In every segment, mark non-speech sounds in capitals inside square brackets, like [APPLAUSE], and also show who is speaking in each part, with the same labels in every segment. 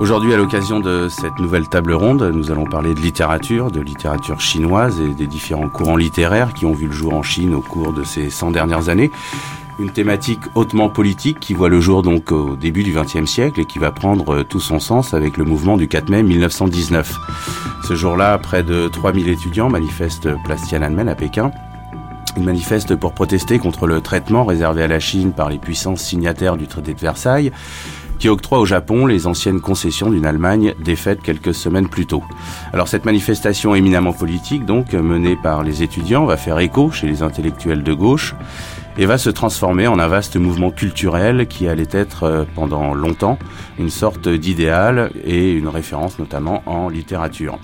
Speaker 1: Aujourd'hui, à l'occasion de cette nouvelle table ronde, nous allons parler de littérature, de littérature chinoise et des différents courants littéraires qui ont vu le jour en Chine au cours de ces 100 dernières années. Une thématique hautement politique qui voit le jour donc au début du XXe siècle et qui va prendre tout son sens avec le mouvement du 4 mai 1919. Ce jour-là, près de 3000 étudiants manifestent place Tiananmen à Pékin. Ils manifestent pour protester contre le traitement réservé à la Chine par les puissances signataires du traité de Versailles qui octroie au Japon les anciennes concessions d'une Allemagne défaite quelques semaines plus tôt. Alors cette manifestation éminemment politique, donc menée par les étudiants, va faire écho chez les intellectuels de gauche et va se transformer en un vaste mouvement culturel qui allait être euh, pendant longtemps une sorte d'idéal et une référence notamment en littérature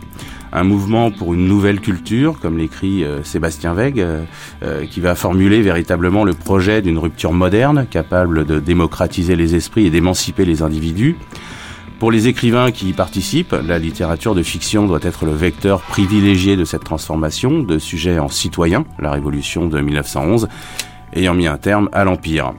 Speaker 1: un mouvement pour une nouvelle culture, comme l'écrit euh, Sébastien Weig, euh, euh, qui va formuler véritablement le projet d'une rupture moderne, capable de démocratiser les esprits et d'émanciper les individus. Pour les écrivains qui y participent, la littérature de fiction doit être le vecteur privilégié de cette transformation de sujet en citoyen, la révolution de 1911, ayant mis un terme à l'Empire.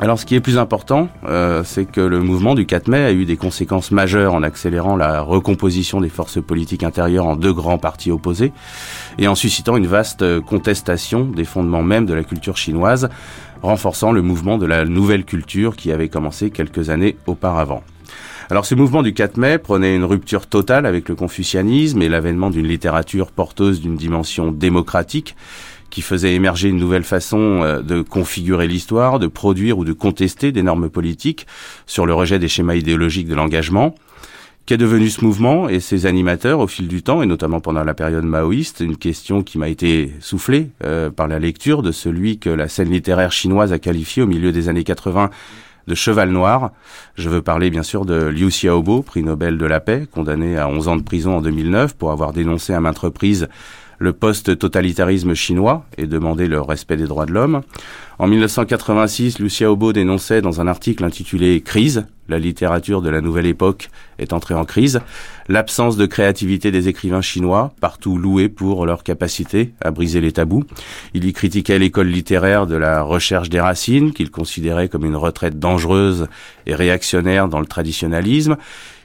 Speaker 1: Alors ce qui est plus important, euh, c'est que le mouvement du 4 mai a eu des conséquences majeures en accélérant la recomposition des forces politiques intérieures en deux grands partis opposés et en suscitant une vaste contestation des fondements même de la culture chinoise, renforçant le mouvement de la nouvelle culture qui avait commencé quelques années auparavant. Alors ce mouvement du 4 mai prenait une rupture totale avec le confucianisme et l'avènement d'une littérature porteuse d'une dimension démocratique qui faisait émerger une nouvelle façon euh, de configurer l'histoire, de produire ou de contester des normes politiques sur le rejet des schémas idéologiques de l'engagement. Qu'est devenu ce mouvement et ses animateurs au fil du temps, et notamment pendant la période maoïste Une question qui m'a été soufflée euh, par la lecture de celui que la scène littéraire chinoise a qualifié au milieu des années 80 de cheval noir. Je veux parler bien sûr de Liu Xiaobo, prix Nobel de la paix, condamné à 11 ans de prison en 2009 pour avoir dénoncé à maintes reprises le post-totalitarisme chinois et demander le respect des droits de l'homme. En 1986, Lucia Obo dénonçait dans un article intitulé Crise, la littérature de la nouvelle époque est entrée en crise, l'absence de créativité des écrivains chinois, partout loués pour leur capacité à briser les tabous. Il y critiquait l'école littéraire de la recherche des racines, qu'il considérait comme une retraite dangereuse et réactionnaire dans le traditionnalisme.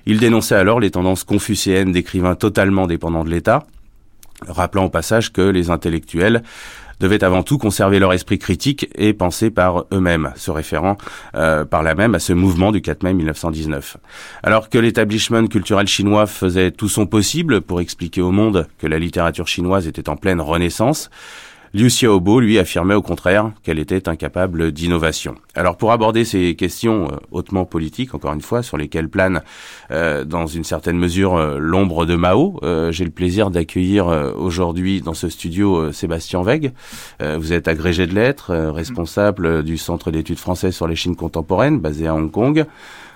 Speaker 1: Il dénonçait alors les tendances confucéennes d'écrivains totalement dépendants de l'État, rappelant au passage que les intellectuels devaient avant tout conserver leur esprit critique et penser par eux-mêmes, se référant euh, par là même à ce mouvement du 4 mai 1919. Alors que l'établissement culturel chinois faisait tout son possible pour expliquer au monde que la littérature chinoise était en pleine renaissance, Liu Xiaobo, lui, affirmait au contraire qu'elle était incapable d'innovation. Alors pour aborder ces questions euh, hautement politiques, encore une fois, sur lesquelles plane euh, dans une certaine mesure euh, l'ombre de Mao, j'ai le plaisir d'accueillir aujourd'hui dans ce studio Sébastien Weig. vous êtes agrégé de lettres, responsable du Centre d'études françaises sur les Chines contemporaines, basé à Hong Kong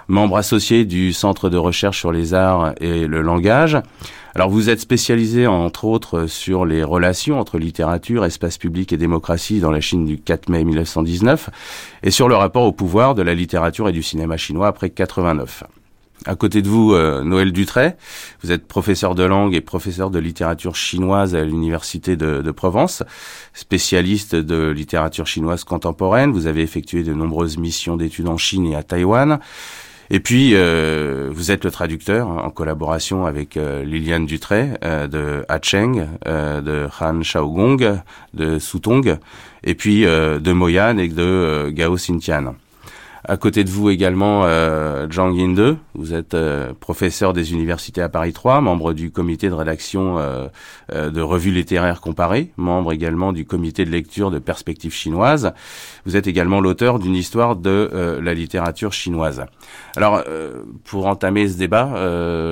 Speaker 1: membre associé du Centre de recherche sur les arts et le langage. Alors vous êtes spécialisé entre autres sur les relations entre littérature, espace public et démocratie dans la Chine du 4 mai 1919 et sur le rapport au pouvoir de la littérature et du cinéma chinois après 89. À côté de vous, euh, Noël Dutray, vous êtes professeur de langue et professeur de littérature chinoise à l'Université de, de, Provence, spécialiste de littérature chinoise contemporaine. Vous avez effectué de nombreuses missions d'études en Chine et à Taïwan. Et puis, euh, vous êtes le traducteur en collaboration avec euh, Liliane Dutray euh, de Hacheng, euh, de Han Shaogong, de Sutong, et puis de Moyan et de Gao Xintian. À côté de vous également, euh, Zhang Yinde, vous êtes euh, professeur des universités à Paris 3, membre du comité de rédaction euh, euh, de revues littéraires comparées, membre également du comité de lecture de perspectives chinoises. Vous êtes également l'auteur d'une histoire de la littérature chinoise. Alors, pour entamer ce débat,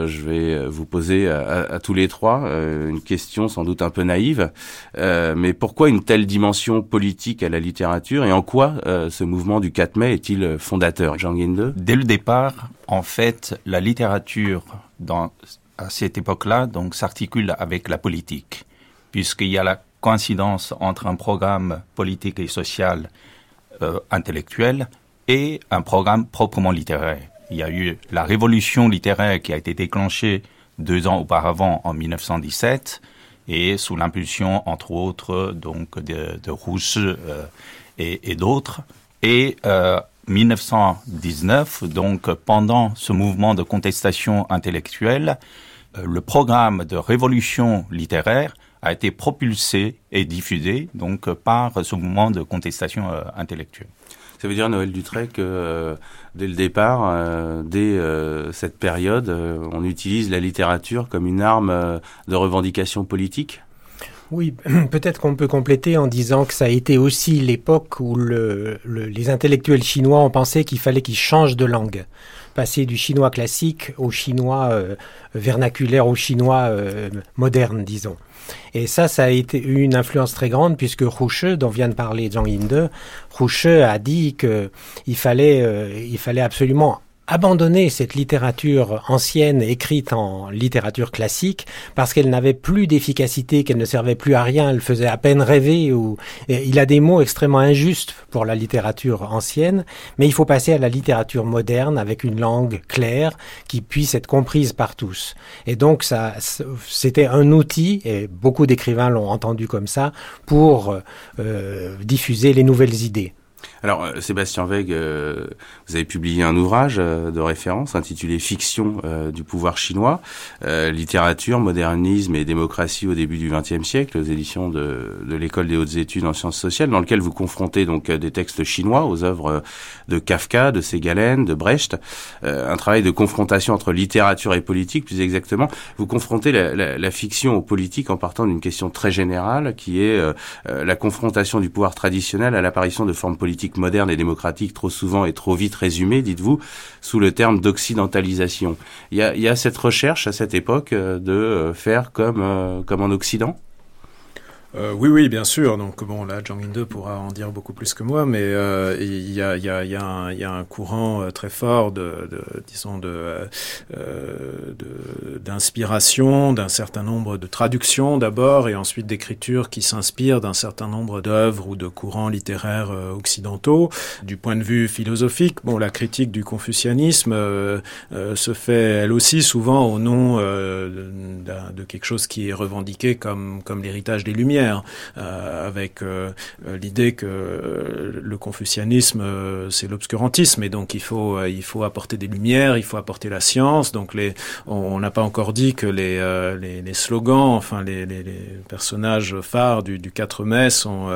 Speaker 1: je vais vous poser à, à tous les trois une question sans doute un peu naïve, mais pourquoi une telle dimension politique à la littérature et en quoi ce mouvement du 4 mai est-il fondateur, Jean Guinde
Speaker 2: Dès le départ, en fait, la littérature dans, à cette époque-là donc s'articule avec la politique, puisqu'il y a la coïncidence entre un programme politique et social euh, intellectuel et un programme proprement littéraire. Il y a eu la révolution littéraire qui a été déclenchée deux ans auparavant, en 1917, et sous l'impulsion, entre autres, donc de, de Rousse euh, et, et d'autres. Et euh, 1919, donc pendant ce mouvement de contestation intellectuelle, euh, le programme de révolution littéraire a été propulsé et diffusé donc par ce mouvement de contestation euh, intellectuelle.
Speaker 1: Ça veut dire, Noël Dutré, que euh, dès le départ, dès cette période, on utilise la littérature comme une arme de revendication politique?
Speaker 3: Oui, [CLEARS THROAT] peut-être qu'on peut compléter en disant que ça a été aussi l'époque où les intellectuels chinois ont pensé qu'il fallait qu'ils changent de langue. Passer du chinois classique au chinois euh, vernaculaire, au chinois euh, moderne, disons. Et ça, ça a été une influence très grande puisque Rouche, dont vient de parler Zhang Yinde, Rouche a dit qu'il fallait, euh, il fallait absolument abandonner cette littérature ancienne écrite en littérature classique parce qu'elle n'avait plus d'efficacité, qu'elle ne servait plus à rien, elle faisait à peine rêver ou il a des mots extrêmement injustes pour la littérature ancienne, mais il faut passer à la littérature moderne avec une langue claire qui puisse être comprise par tous. Et donc ça c'était un outil et beaucoup d'écrivains l'ont entendu comme ça pour euh, diffuser les nouvelles idées.
Speaker 1: Alors, euh, Sébastien Weig, euh, vous avez publié un ouvrage euh, de référence intitulé Fiction du pouvoir chinois, littérature, modernisme et démocratie au début du XXe siècle, aux éditions de, l'école des hautes études en sciences sociales, dans lequel vous confrontez donc des textes chinois aux œuvres de Kafka, de Ségalen, de Brecht, un travail de confrontation entre littérature et politique, plus exactement. Vous confrontez la, la, la fiction aux politiques en partant d'une question très générale, qui est la confrontation du pouvoir traditionnel à l'apparition de formes politiques moderne et démocratique trop souvent et trop vite résumée, dites-vous, sous le terme d'occidentalisation. Il y a, cette recherche à cette époque euh, de euh, faire comme, euh, comme en Occident?
Speaker 4: Euh, oui, oui, bien sûr. Donc bon, là, Zhang Yin pourra en dire beaucoup plus que moi, mais euh, il y, a, un, courant euh, très fort de, de disons, de d'inspiration, d'un certain nombre de traductions d'abord, et ensuite d'écriture qui s'inspirent d'un certain nombre d'œuvres ou de courants littéraires occidentaux. Du point de vue philosophique, bon, la critique du confucianisme se fait elle aussi souvent au nom de quelque chose qui est revendiqué comme comme l'héritage des Lumières euh, avec euh, l'idée que le confucianisme c'est l'obscurantisme et donc il faut il faut apporter des lumières, il faut apporter la science. Donc les on n'a pas encore dit que les, les, les, slogans, enfin les, personnages phares du, du 4 mai sont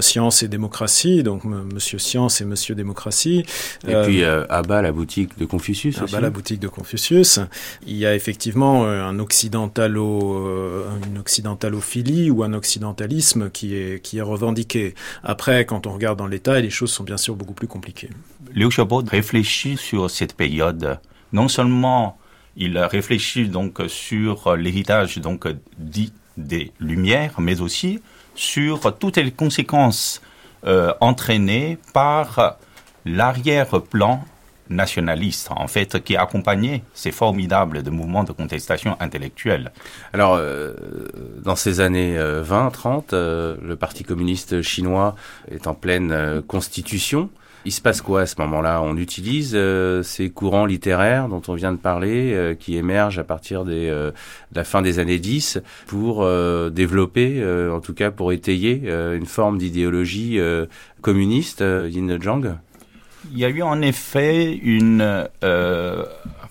Speaker 4: science et démocratie. Donc Monsieur Science et Monsieur Démocratie.
Speaker 1: Et puis à bas la boutique de Confucius.
Speaker 4: À bas la boutique de Confucius. Il y a effectivement un occidentalo, une occidentalophilie ou un occidentalisme qui est, revendiqué. Après, quand on regarde dans l'État, les choses sont bien sûr beaucoup plus compliquées.
Speaker 2: Liu Xiaobo réfléchit sur cette période. Non seulement il réfléchit donc sur l'héritage donc dit des Lumières, mais aussi sur toutes les conséquences euh, entraînées par l'arrière-plan nationaliste, en fait, qui accompagnait ces formidables mouvements de contestation intellectuelle.
Speaker 1: Alors, euh, dans ces années 20, euh, 30, euh, le Parti communiste chinois est en pleine constitution. Il se passe quoi à ce moment-là? On utilise ces courants littéraires dont on vient de parler, qui émergent à partir de la fin des années 10, pour développer, en tout cas pour étayer une forme d'idéologie communiste, Yin Zhang?
Speaker 2: Il y a eu en effet une euh,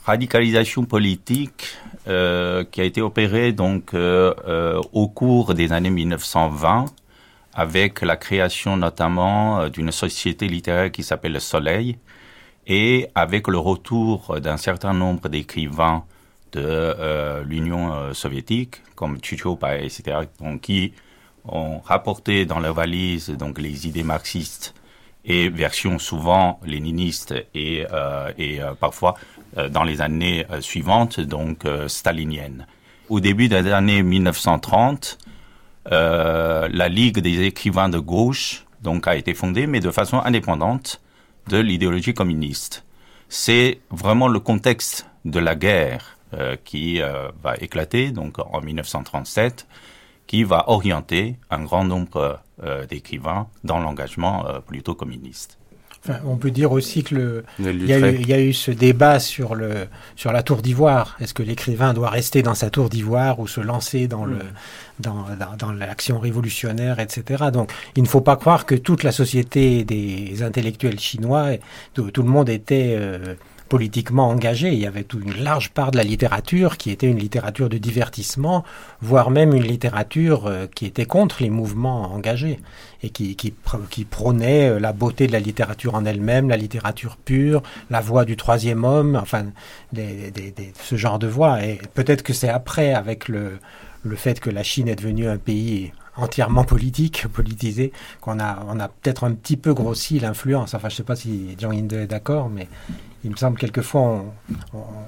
Speaker 2: radicalisation politique euh, qui a été opérée donc euh, au cours des années 1920 avec la création notamment d'une société littéraire qui s'appelle Le Soleil et avec le retour d'un certain nombre d'écrivains de l'Union soviétique comme Chuchopa, etc., donc, qui ont rapporté dans leur valise donc les idées marxistes et version souvent léniniste et, euh, et euh, parfois euh, dans les années suivantes donc stalinienne. Au début des années 1930, la Ligue des écrivains de gauche donc a été fondée, mais de façon indépendante de l'idéologie communiste. C'est vraiment le contexte de la guerre qui va éclater donc en 1937 qui va orienter un grand nombre d'écrivains dans l'engagement euh, plutôt communiste.
Speaker 3: on peut dire aussi que le, il y, a eu, ce débat sur le sur la tour d'ivoire. Est-ce que l'écrivain doit rester dans sa tour d'ivoire ou se lancer dans le dans, dans, l'action révolutionnaire, etc. Donc, il ne faut pas croire que toute la société des intellectuels chinois, tout, tout le monde était euh, politiquement engagé. Il y avait une large part de la littérature qui était une littérature de divertissement, voire même une littérature euh, qui était contre les mouvements engagés et qui, qui, prônait euh, la beauté de la littérature en elle-même, la littérature pure, la voix du troisième homme, enfin, ce genre de voix. Et peut-être que c'est après, avec le, le fait que la Chine est devenue un pays entièrement politique, [LAUGHS] politisé, qu'on a, on a peut-être un petit peu grossi l'influence. Enfin, je ne sais pas si Jean Inde est d'accord, mais il me semble quelquefois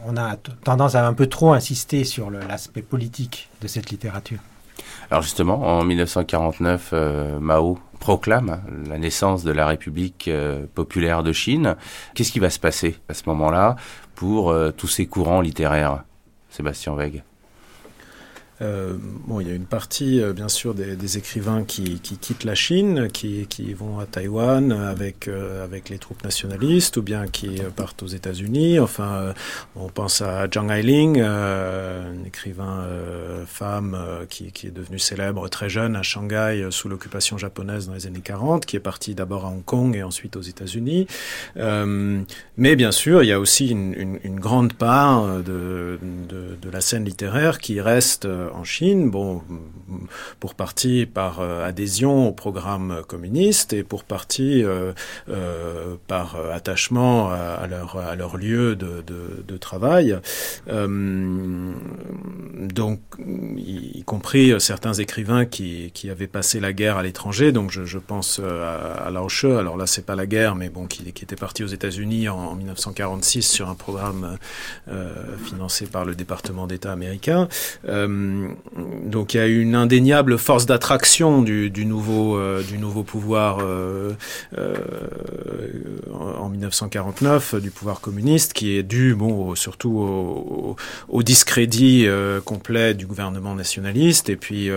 Speaker 3: on, a tendance à un peu trop insister sur l'aspect politique de cette littérature.
Speaker 1: Alors justement, en 1949, euh, Mao proclame la naissance de la République euh, populaire de Chine. Qu'est-ce qui va se passer à ce moment-là pour euh, tous ces courants littéraires, Sébastien Weg
Speaker 4: euh, bon, il y a une partie, euh, bien sûr, des, écrivains qui, qui, quittent la Chine, qui, qui vont à Taïwan avec, euh, avec les troupes nationalistes, ou bien qui partent aux États-Unis. Enfin, on pense à Zhang Ailing, un écrivain femme qui, qui, est devenu célèbre très jeune à Shanghai sous l'occupation japonaise dans les années 40, qui est parti d'abord à Hong Kong et ensuite aux États-Unis. mais bien sûr, il y a aussi une, grande part de, de, la scène littéraire qui reste en Chine, bon, pour partie par euh, adhésion au programme communiste et pour partie euh, euh, par attachement à, leur, à leur lieu de, de, travail. donc, y, compris certains écrivains qui, qui avaient passé la guerre à l'étranger. Donc, je, pense à, à Lao. Alors là, c'est pas la guerre, mais bon, qui, était parti aux États-Unis en, en, 1946 sur un programme financé par le département d'État américain. Euh, donc il y a une indéniable force d'attraction du, du, nouveau, euh, du nouveau pouvoir euh, euh en 1949, du pouvoir communiste, qui est dû bon, surtout au, au discrédit complet du gouvernement nationaliste et puis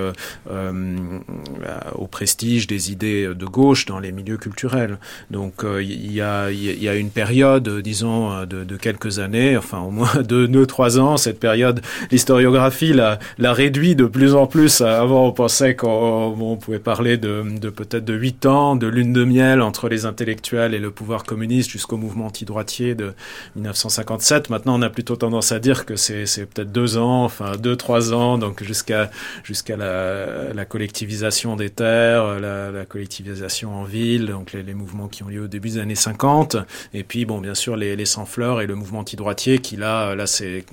Speaker 4: au prestige des idées de gauche dans les milieux culturels. Donc il y, a, y a une période, disons, de, de quelques années, enfin au moins [LAUGHS] deux, deux trois ans, cette période, l'historiographie l'a, l'a réduit de plus en plus. Avant, on pensait qu'on pouvait parler de, peut-être de huit ans, de lune de miel entre les intellectuels et le pouvoir communiste jusqu'au mouvement anti-droitier de 1957. Maintenant, on a plutôt tendance à dire que c'est peut-être deux ans, enfin deux, trois ans, donc jusqu'à jusqu'à la, collectivisation des terres, la, collectivisation en ville, donc les, mouvements qui ont lieu au début des années 50. Et puis, bon, bien sûr, les, sans-fleurs et le mouvement anti-droitier qui, là, là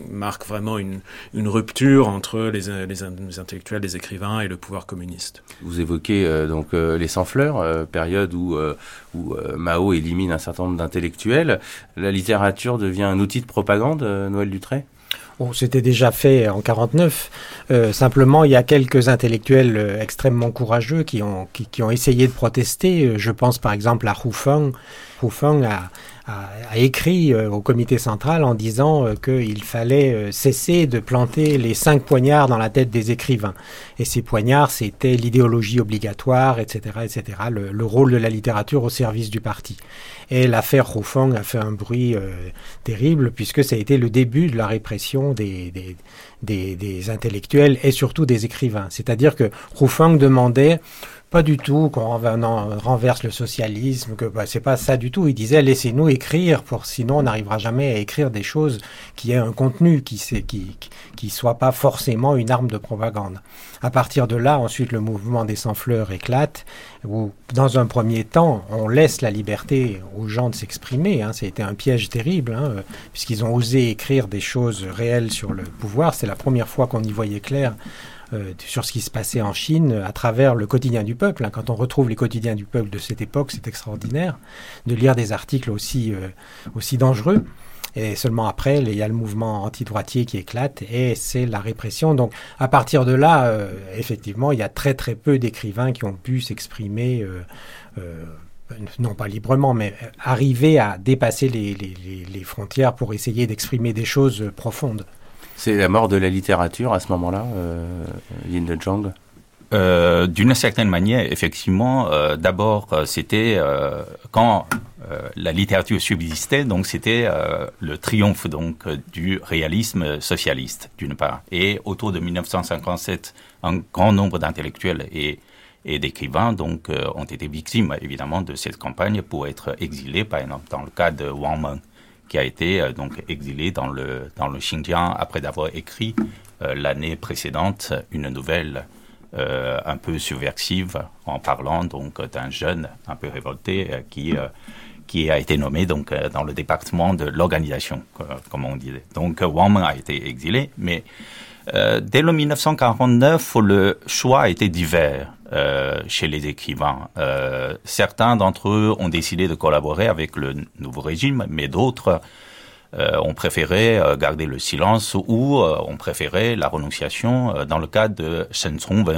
Speaker 4: marque vraiment une rupture entre les, les, intellectuels, les écrivains et le pouvoir communiste.
Speaker 1: Vous évoquez euh, donc euh, les sans-fleurs, euh, période où, euh, où euh, Mao élimine un certain nombre d'intellectuels. La littérature devient un outil de propagande, Noël Dutré?
Speaker 3: Bon, C'était déjà fait en 49. simplement, il y a quelques intellectuels extrêmement courageux qui ont, qui, qui, ont essayé de protester. Je pense par exemple à Hu Feng. Hu Feng a, a, a écrit euh, au comité central en disant euh, qu'il fallait euh, cesser de planter les cinq poignards dans la tête des écrivains. Et ces poignards, c'était l'idéologie obligatoire, etc., etc., le, le, rôle de la littérature au service du parti. Et l'affaire Roufong a fait un bruit terrible puisque ça a été le début de la répression des, des, des, des intellectuels et surtout des écrivains. C'est-à-dire que Roufong demandait pas du tout qu'on renverse le socialisme, que bah, c'est pas ça du tout. Il disait laissez-nous écrire, pour sinon on n'arrivera jamais à écrire des choses qui aient un contenu, qui qui qui soit pas forcément une arme de propagande. À partir de là, ensuite le mouvement des sans-fleurs éclate, où dans un premier temps on laisse la liberté aux gens de s'exprimer. Hein. C'était un piège terrible, hein, puisqu'ils ont osé écrire des choses réelles sur le pouvoir. C'est la première fois qu'on y voyait clair euh, sur ce qui se passait en Chine à travers le quotidien du peuple. Hein. Quand on retrouve les quotidiens du peuple de cette époque, c'est extraordinaire de lire des articles aussi, euh, aussi dangereux. Et seulement après, il y a le mouvement anti-droitier qui éclate et c'est la répression. Donc à partir de là, euh, effectivement, il y a très très peu d'écrivains qui ont pu s'exprimer. Euh, euh, non pas librement, mais arriver à dépasser les frontières pour essayer d'exprimer des choses profondes.
Speaker 1: C'est la mort de la littérature à ce moment-là, euh, Yin de Zhang
Speaker 2: euh, D'une certaine manière, effectivement, euh, d'abord, euh, c'était euh, quand la littérature subsistait, donc c'était le triomphe donc du réalisme socialiste d'une part. Et autour de 1957, un grand nombre d'intellectuels et et d'écrivains donc ont été victimes évidemment de cette campagne pour être exilés par exemple dans le cas de Wang Meng qui a été donc exilé dans le dans le Xinjiang après avoir écrit l'année précédente une nouvelle euh, un peu subversive en parlant donc d'un jeune un peu révolté euh, qui euh, qui a été nommé donc dans le département de l'organisation, comme on disait. Donc Wang a été exilé, mais dès le 1949, le choix a été divers chez les écrivains. certains d'entre eux ont décidé de collaborer avec le nouveau régime, mais d'autres euh, on préférait euh, garder le silence ou euh, on préférait la renonciation. dans le cas de Shen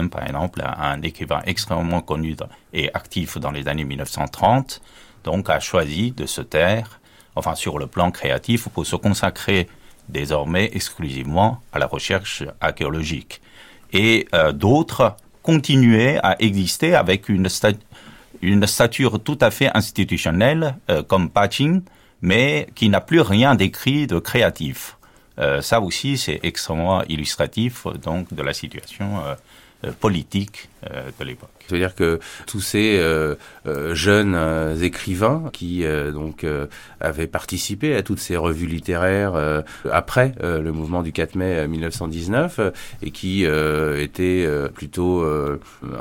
Speaker 2: par exemple, un écrivain extrêmement connu et actif dans les années 1930, donc a choisi de se taire, enfin sur le plan créatif, pour se consacrer désormais exclusivement à la recherche archéologique. Et d'autres continuaient à exister avec une, une stature tout à fait institutionnelle, comme Pachin, mais qui n'a plus rien d'écrit de créatif. Euh, ça aussi, c'est extrêmement illustratif donc de la situation euh, euh, politique de l'époque.
Speaker 1: C'est-à-dire que tous ces jeunes écrivains qui donc avaient participé à toutes ces revues littéraires après le mouvement du 4 mai 1919 et qui étaient plutôt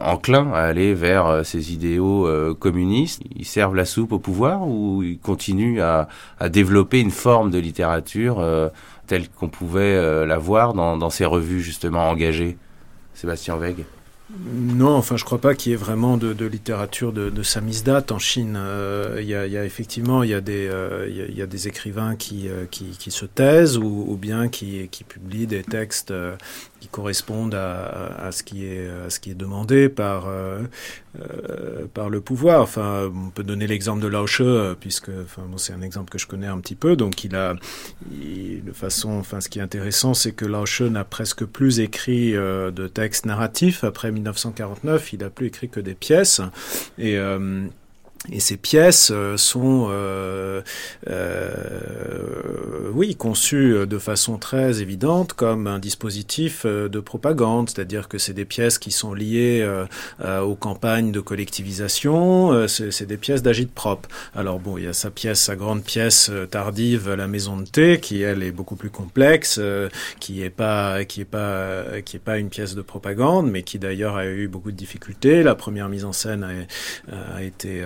Speaker 1: enclins à aller vers ces idéaux communistes, ils servent la soupe au pouvoir ou ils continuent à, à développer une forme de littérature telle qu'on pouvait la voir dans, dans ces revues justement engagées? Sébastien
Speaker 4: non, enfin, je crois pas qu'il y ait vraiment de, littérature de, de samizdat en Chine. Euh, il y, a, effectivement, il y a des, euh, écrivains qui, euh, qui, se taisent ou, bien qui, publient des textes correspondent à, ce qui est, ce qui est demandé par, par le pouvoir. Enfin, on peut donner l'exemple de Lao She, puisque, c'est un exemple que je connais un petit peu. Donc, il a, de façon, enfin, ce qui est intéressant, c'est que Lao n'a presque plus écrit de textes narratifs après 1949, il n'a plus écrit que des pièces. Et euh, et ces pièces euh, sont, euh, euh, oui, conçues de façon très évidente comme un dispositif euh, de propagande, c'est-à-dire que c'est des pièces qui sont liées euh, aux campagnes de collectivisation, c'est des pièces d'agite propre. Alors bon, il y a sa pièce, sa grande pièce tardive, La Maison de thé, qui elle est beaucoup plus complexe, qui est pas, qui est pas, qui est pas une pièce de propagande, mais qui d'ailleurs a eu beaucoup de difficultés. La première mise en scène a, été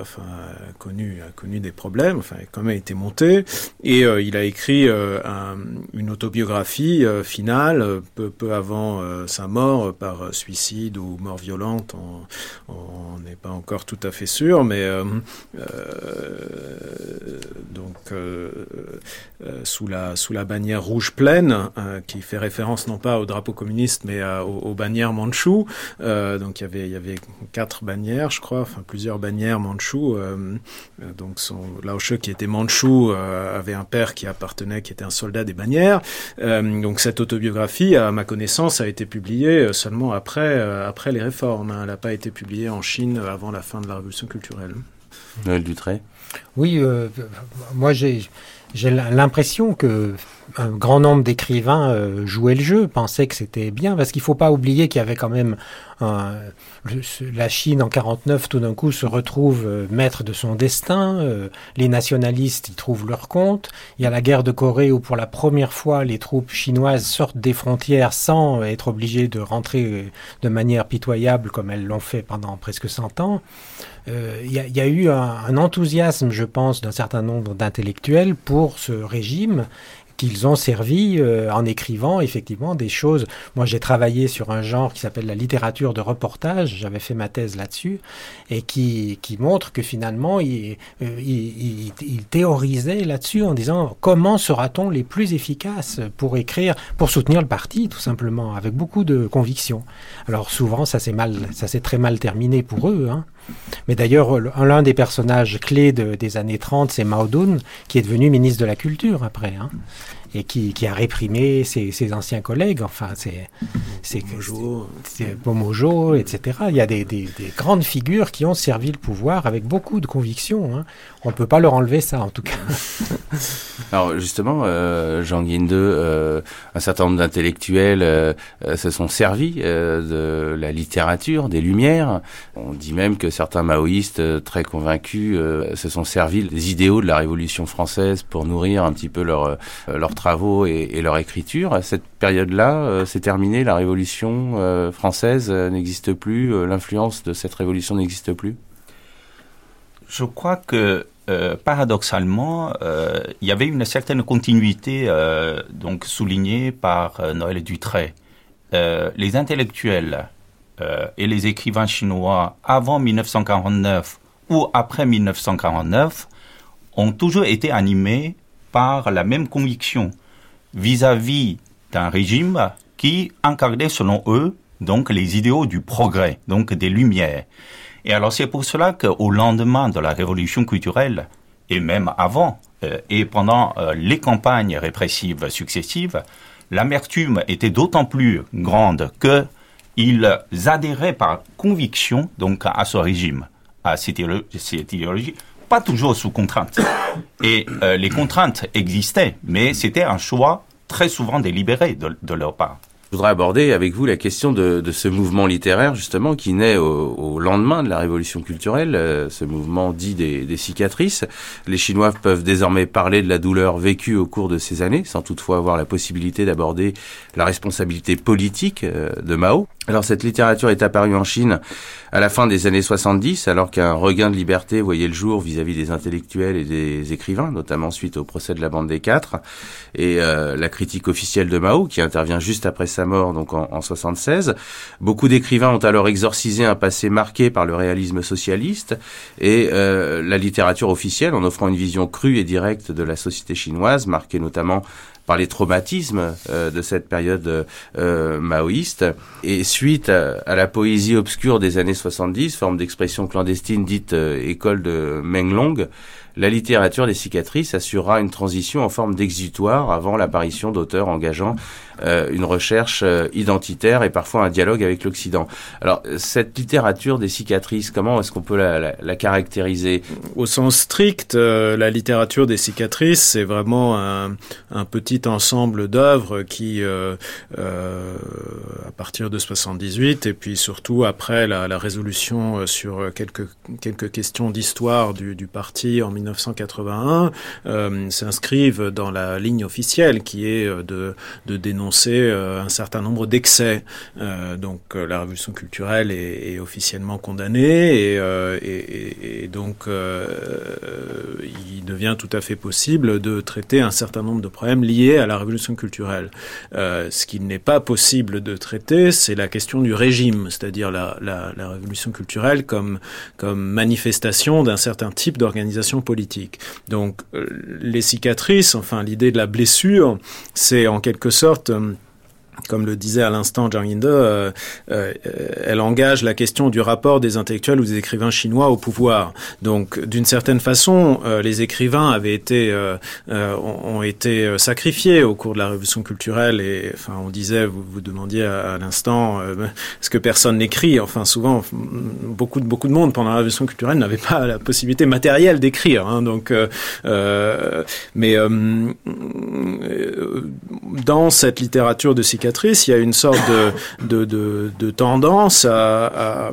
Speaker 4: enfin, a connu, connu des problèmes, enfin, a quand même été monté, et euh, il a écrit euh, un, une autobiographie finale peu, peu avant sa mort par suicide ou mort violente. On n'est pas encore tout à fait sûr, mais donc sous la sous la bannière rouge pleine, qui fait référence non pas au drapeau communiste mais aux, bannières manchou. donc il y avait y avait quatre bannières, je crois, enfin plusieurs bannières mandchou. Euh, euh, donc son Lao She, qui était mandchou, euh, avait un père qui appartenait, qui était un soldat des bannières. donc cette autobiographie, à ma connaissance, a été publiée seulement après, après les réformes. Elle n'a pas été publiée en Chine avant la fin de la révolution culturelle.
Speaker 1: Noël Dutré
Speaker 3: Oui, moi j'ai j'ai l'impression que un grand nombre d'écrivains euh, jouaient le jeu, pensaient que c'était bien, parce qu'il faut pas oublier qu'il y avait quand même la Chine en 49 tout d'un coup se retrouve euh, maître de son destin, euh, les nationalistes y trouvent leur compte, il y a la guerre de Corée où pour la première fois les troupes chinoises sortent des frontières sans être obligées de rentrer de manière pitoyable comme elles l'ont fait pendant presque 100 ans. Il y, a eu un, enthousiasme, je pense, d'un certain nombre d'intellectuels pour ce régime qu'ils ont servi euh, en écrivant effectivement des choses. Moi, j'ai travaillé sur un genre qui s'appelle la littérature de reportage. J'avais fait ma thèse là-dessus et qui, qui montre que finalement, il, euh, il, il, théorisait là-dessus en disant comment sera-t-on les plus efficaces pour écrire, pour soutenir le parti, tout simplement, avec beaucoup de conviction. Alors souvent, ça s'est mal, ça s'est très mal terminé pour eux. Hein. Mais d'ailleurs, l'un des personnages clés de, des années 30, c'est Mao Dun, qui est devenu ministre de la Culture après. Hein. Et qui, qui a réprimé ses, ses, anciens collègues. Enfin, c'est c'est Pomojo, etc. Il y a des, des, des, grandes figures qui ont servi le pouvoir avec beaucoup de conviction. Hein. On ne peut pas leur enlever ça, en tout cas. [LAUGHS]
Speaker 1: Alors justement, euh, Jean Guinde, euh, un certain nombre d'intellectuels euh, euh se sont servis euh, de la littérature, des Lumières. On dit même que certains maoïstes très convaincus se sont servis des idéaux de la Révolution française pour nourrir un petit peu leur, leurs travaux et, leur écriture. À cette période-là, c'est terminé, la Révolution française n'existe plus, l'influence de cette révolution n'existe plus
Speaker 2: je crois que euh, paradoxalement, euh, il y avait une certaine continuité euh, donc soulignée par Noël Dutré. les intellectuels et les écrivains chinois avant 1949 ou après 1949 ont toujours été animés par la même conviction vis-à-vis d'un régime qui incarnait selon eux donc les idéaux du progrès, donc des lumières. Et alors c'est pour cela qu'au lendemain de la révolution culturelle, et même avant, euh, et pendant euh, les campagnes répressives successives, l'amertume était d'autant plus grande qu'ils adhéraient par conviction donc à ce régime, à cette idéologie, pas toujours sous contrainte. Et euh, les contraintes existaient, mais c'était un choix très souvent délibéré de leur part.
Speaker 1: Je voudrais aborder avec vous la question de, ce mouvement littéraire justement qui naît au, lendemain de la révolution culturelle, euh, ce mouvement dit des, des, cicatrices. Les Chinois peuvent désormais parler de la douleur vécue au cours de ces années, sans toutefois avoir la possibilité d'aborder la responsabilité politique euh, de Mao. Alors cette littérature est apparue en Chine à la fin des années 70, alors qu'un regain de liberté voyait le jour vis-à-vis des intellectuels et des écrivains, notamment suite au procès de la bande des quatre, et euh, la critique officielle de Mao, qui intervient juste après sa mort, donc en, en 76. Beaucoup d'écrivains ont alors exorcisé un passé marqué par le réalisme socialiste et euh, la littérature officielle, en offrant une vision crue et directe de la société chinoise, marquée notamment par les traumatismes euh, de cette période euh, maoïste. Et suite à, la poésie obscure des années 70, forme d'expression clandestine dite euh, école de Menglong, la littérature des cicatrices assurera une transition en forme d'exutoire avant l'apparition d'auteurs engageant une recherche euh, identitaire et parfois un dialogue avec l'Occident. Alors, cette littérature des cicatrices, comment est-ce qu'on peut la, caractériser?
Speaker 4: Au sens strict, euh, la littérature des cicatrices, c'est vraiment un, petit ensemble d'œuvres qui, à partir de 78, et puis surtout après la, résolution sur quelques, quelques questions d'histoire du, parti en 1981 euh, s'inscrivent dans la ligne officielle qui est euh, de dénoncer euh, un certain nombre d'excès. Euh, donc euh, la révolution culturelle est, officiellement condamnée et, donc il devient tout à fait possible de traiter un certain nombre de problèmes liés à la révolution culturelle. ce qui n'est pas possible de traiter, c'est la question du régime, c'est-à-dire la, révolution culturelle comme, comme manifestation d'un certain type d'organisation politique. Donc les cicatrices, enfin l'idée de la blessure, c'est en quelque sorte euh, comme le disait à l'instant Zhang Yinde, euh, euh, elle engage la question du rapport des intellectuels ou des écrivains chinois au pouvoir. Donc, d'une certaine façon, euh, les écrivains avaient été euh, euh, ont été sacrifiés au cours de la révolution culturelle. Et enfin, on disait, vous vous demandiez à, l'instant, est-ce que personne n'écrit? Enfin, souvent, beaucoup de beaucoup de monde pendant la révolution culturelle n'avait pas la possibilité matérielle d'écrire. Hein, donc, mais dans cette littérature de cicatrices il y a une sorte de, tendance à,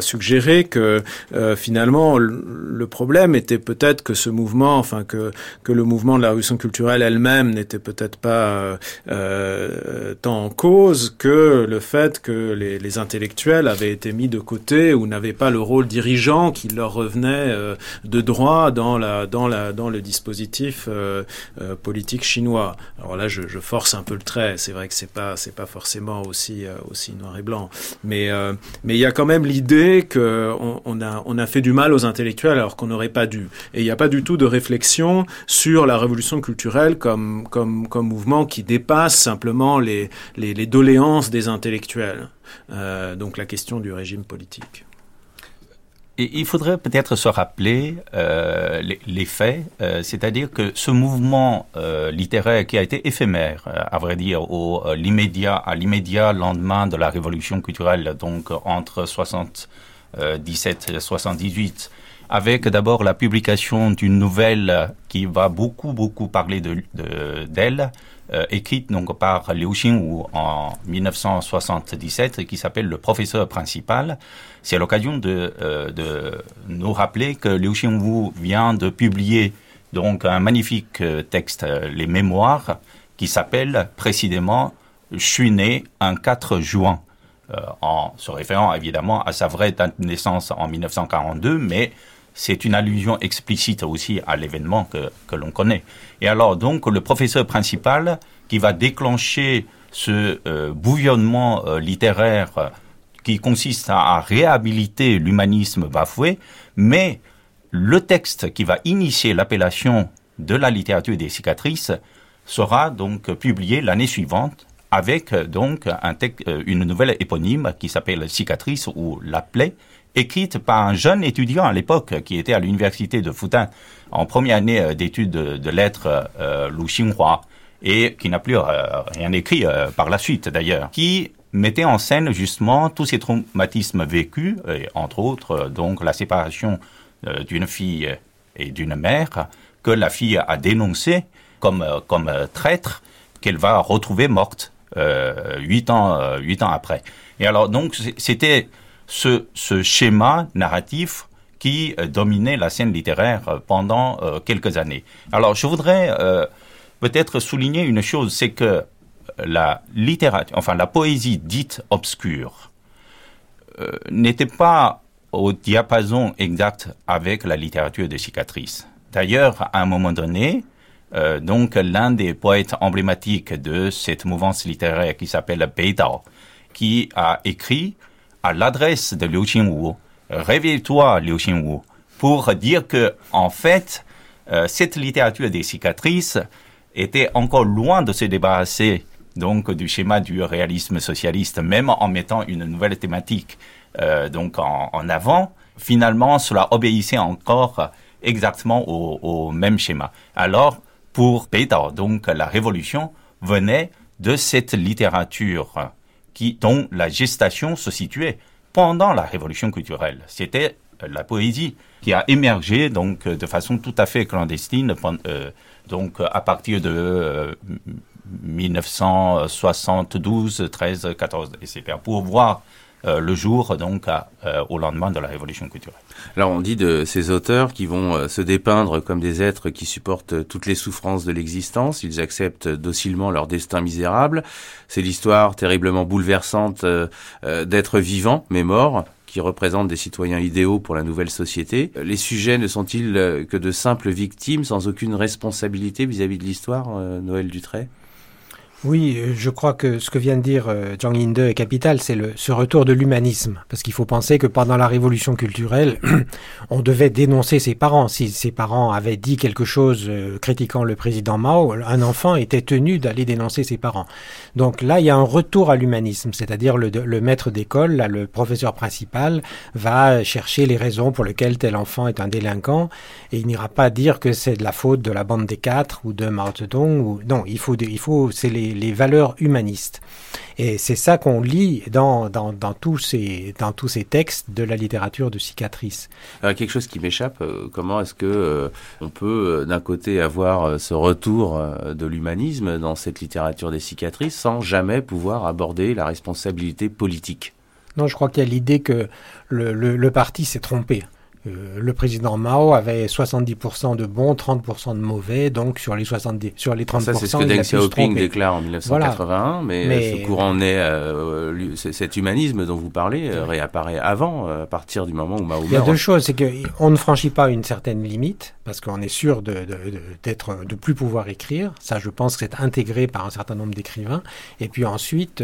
Speaker 4: suggérer que euh, finalement le problème était peut-être que ce mouvement, enfin que, le mouvement de la révolution culturelle elle-même n'était peut-être pas euh, euh, tant en cause que le fait que les, intellectuels avaient été mis de côté ou n'avaient pas le rôle dirigeant qui leur revenait de droit dans, le dispositif politique chinois. Alors là, je, je force un peu le trait. C'est vrai que c'est pas c'est pas forcément aussi euh, aussi noir et blanc, mais euh, mais il y a quand même l'idée que on, a on a fait du mal aux intellectuels alors qu'on n'aurait pas dû. Et il n'y a pas du tout de réflexion sur la révolution culturelle comme comme comme mouvement qui dépasse simplement les les, les doléances des intellectuels. Euh, donc la question du régime politique.
Speaker 2: Il faudrait peut-être se rappeler euh, les, faits, euh, c'est-à-dire que ce mouvement euh, littéraire qui a été éphémère, à vrai dire, au l'immédiat, à l'immédiat lendemain de la révolution culturelle, donc entre 77 et 78, avec d'abord la publication d'une nouvelle qui va beaucoup beaucoup parler de d'elle, écrite donc par Liu Xingwu en 1977 et qui s'appelle Le professeur principal. C'est l'occasion de, euh, de nous rappeler que Liu Xingwu vient de publier donc un magnifique euh, texte, les Mémoires, qui s'appelle précisément Je suis né un 4 juin, en se référant évidemment à sa vraie naissance en 1942, mais c'est une allusion explicite aussi à l'événement que, que l'on connaît. Et alors donc le professeur principal qui va déclencher ce euh, bouillonnement euh, littéraire euh, qui consiste à, réhabiliter l'humanisme bafoué, mais le texte qui va initier l'appellation de la littérature des cicatrices sera donc publié l'année suivante avec donc un une nouvelle éponyme qui s'appelle Cicatrice ou La plaie, écrite par un jeune étudiant à l'époque qui était à l'université de Fudan en première année euh, d'études de, lettres, euh, Lu Xinhua, et qui n'a plus euh, rien écrit par la suite d'ailleurs, qui mettait en scène justement tous ces traumatismes vécus, et entre autres donc la séparation d'une fille et d'une mère que la fille a dénoncé comme comme traître qu'elle va retrouver morte huit ans huit ans après. Et alors donc c'était ce, schéma narratif qui euh, dominait la scène littéraire euh, pendant euh, quelques années. Alors, je voudrais peut-être souligner une chose, c'est que la littérature, enfin la poésie dite obscure, n'était pas au diapason exact avec la littérature de cicatrices. D'ailleurs, à un moment donné, donc l'un des poètes emblématiques de cette mouvance littéraire qui s'appelle Beidao, qui a écrit à l'adresse de Liu Qingwu, réveille-toi Liu Qingwu, pour dire que en fait euh, cette littérature des cicatrices était encore loin de se débarrasser donc du schéma du réalisme socialiste, même en mettant une nouvelle thématique euh, donc en, en, avant. Finalement, cela obéissait encore exactement au, même schéma. Alors, pour Beidao, donc la révolution venait de cette littérature dont la gestation se situait pendant la révolution culturelle. C'était euh, la poésie qui a émergé donc de façon tout à fait clandestine euh, donc à partir de 1972, 13, 14, etc. pour voir euh, le jour donc euh, au lendemain de la révolution culturelle.
Speaker 1: Alors on dit de ces auteurs qui vont euh, se dépeindre comme des êtres qui supportent toutes les souffrances de l'existence, ils acceptent docilement leur destin misérable. C'est l'histoire terriblement bouleversante d'êtres vivants mais morts qui représentent des citoyens idéaux pour la nouvelle société. Les sujets ne sont-ils que de simples victimes sans aucune responsabilité vis-à-vis -vis de l'histoire, Noël Dutray
Speaker 3: oui, euh, je crois que ce que vient de dire euh, Zhang Yinde est capital, c'est ce retour de l'humanisme. Parce qu'il faut penser que pendant la révolution culturelle, [CLEARS THROAT] on devait dénoncer ses parents. Si ses parents avaient dit quelque chose euh, critiquant le président Mao, un enfant était tenu d'aller dénoncer ses parents. Donc là, il y a un retour à l'humanisme, c'est-à-dire le, le, maître d'école, le professeur principal, va chercher les raisons pour lesquelles tel enfant est un délinquant, et il n'ira pas dire que c'est de la faute de la bande des quatre ou de Mao Zedong. Ou... Non, il faut, il faut, c'est les les, valeurs humanistes. Et c'est ça qu'on lit dans, dans, dans, tous ces, dans tous ces textes de la littérature de cicatrice.
Speaker 1: Alors, quelque chose qui m'échappe, euh, comment est-ce que euh, on peut euh, d'un côté avoir ce retour de l'humanisme dans cette littérature des cicatrices sans jamais pouvoir aborder la responsabilité politique?
Speaker 3: Non, je crois qu'il y a l'idée que le, le, le parti s'est trompé. Euh, le président Mao avait 70% de bons, 30% de mauvais, donc sur les 70, sur les 30%.
Speaker 1: Ça, c'est ce que Deng Xiaoping déclare en 1981, mais, ce courant naît, euh, cet humanisme dont vous parlez euh, réapparaît avant, à partir du moment où Mao
Speaker 3: Il y a deux choses, c'est qu'on ne franchit pas une certaine limite, parce qu'on est sûr de, de, d'être, de plus pouvoir écrire. Ça, je pense que c'est intégré par un certain nombre d'écrivains. Et puis ensuite,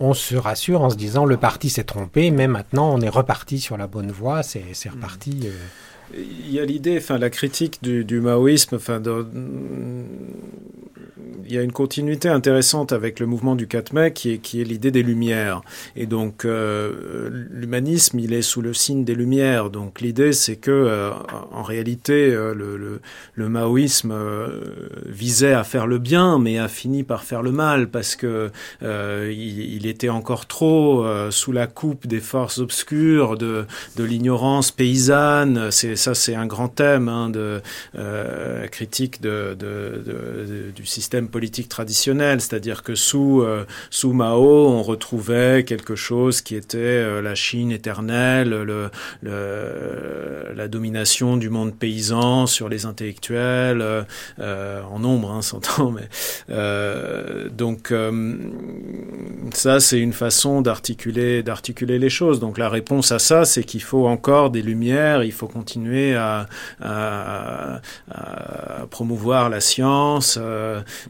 Speaker 3: on se rassure en se disant le parti s'est trompé, mais maintenant on est reparti sur la bonne voie, c'est, c'est reparti. Euh,
Speaker 4: il y a l'idée, enfin la critique du, maoïsme, enfin il y a une continuité intéressante avec le mouvement du 4 mai qui est, qui est l'idée des Lumières. Et donc, euh, l'humanisme, il est sous le signe des Lumières. Donc, l'idée, c'est que, euh, en réalité, euh, le, le, maoïsme visait à faire le bien, mais a fini par faire le mal parce que il, était encore trop sous la coupe des forces obscures, de, l'ignorance paysanne. Ça, c'est un grand thème hein, de critique de, de, du système politique traditionnel, c'est-à-dire que sous, euh, sous Mao, on retrouvait quelque chose qui était euh, la Chine éternelle, le, le, la domination du monde paysan sur les intellectuels, euh, en nombre, hein, s'entend, donc ça, c'est une façon d'articuler les choses. Donc la réponse à ça, c'est qu'il faut encore des lumières, il faut continuer à, promouvoir la science.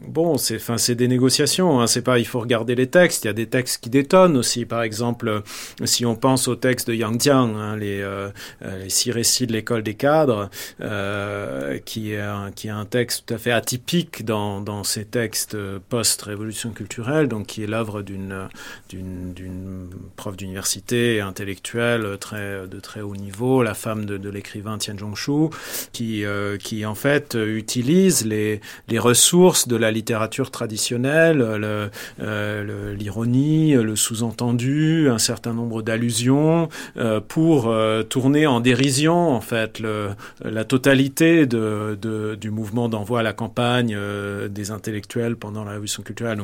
Speaker 4: bon, c'est, enfin, c'est des négociations. Hein. C'est pas, il faut regarder les textes. Il y a des textes qui détonnent aussi. Par exemple, si on pense au texte de Yang Jiang, hein, les, euh, les, six récits de l'école des cadres, euh, qui est un, qui est un texte tout à fait atypique dans, dans ces textes post-révolution culturelle, donc qui est l'œuvre d'une, d'une, prof d'université intellectuelle très, de très haut niveau, la femme de l'écrivain Tian Zhongshu, qui, euh, qui en fait utilise les, ressources de la littérature traditionnelle, euh, l'ironie, le, sous-entendu, un certain nombre d'allusions, euh, pour euh, tourner en dérision en fait la totalité du mouvement d'envoi à la campagne euh, des intellectuels pendant la révolution culturelle.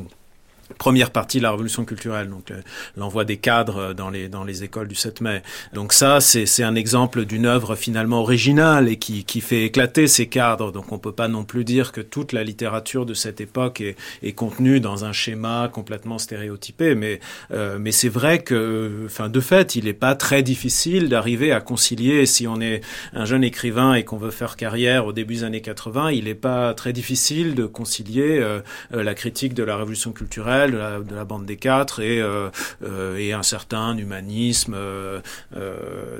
Speaker 4: Première partie de la révolution culturelle, donc euh, l'envoi des cadres dans les dans les écoles du 7 mai. Donc ça, c'est un exemple d'une œuvre finalement originale et qui qui fait éclater ces cadres. Donc on peut pas non plus dire que toute la littérature de cette époque est, est contenue dans un schéma complètement stéréotypé, mais euh, mais c'est vrai que, enfin de fait, il n'est pas très difficile d'arriver à concilier. Si on est un jeune écrivain et qu'on veut faire carrière au début des années 80, il n'est pas très difficile de concilier euh, euh la critique de la révolution culturelle de la, de la bande des quatre et, euh, euh, et un certain humanisme, euh,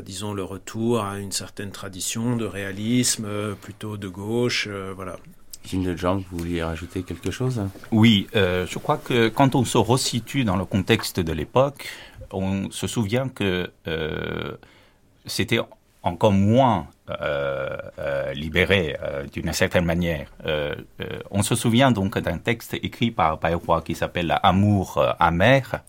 Speaker 4: disons le retour à une certaine tradition de réalisme plutôt de gauche, voilà.
Speaker 1: Jim de Jean, vous vouliez rajouter quelque chose?
Speaker 2: Oui, euh, je crois que quand on se resitue dans le contexte de l'époque, on se souvient que euh, c'était encore moins euh, euh, libéré euh, d'une certaine manière. Euh, on se souvient donc d'un texte écrit par Bayroi qui s'appelle Amour amer,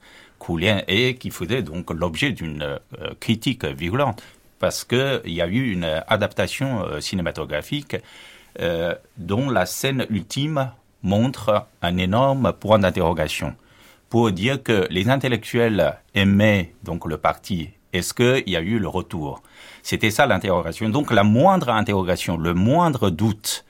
Speaker 2: et qui faisait donc l'objet d'une critique virulente parce qu'il y a eu une adaptation cinématographique dont la scène ultime montre un énorme point d'interrogation pour dire que les intellectuels aimaient donc le parti. Est-ce qu'il y a eu le retour? C'était ça l'interrogation. Donc la moindre interrogation, le moindre doute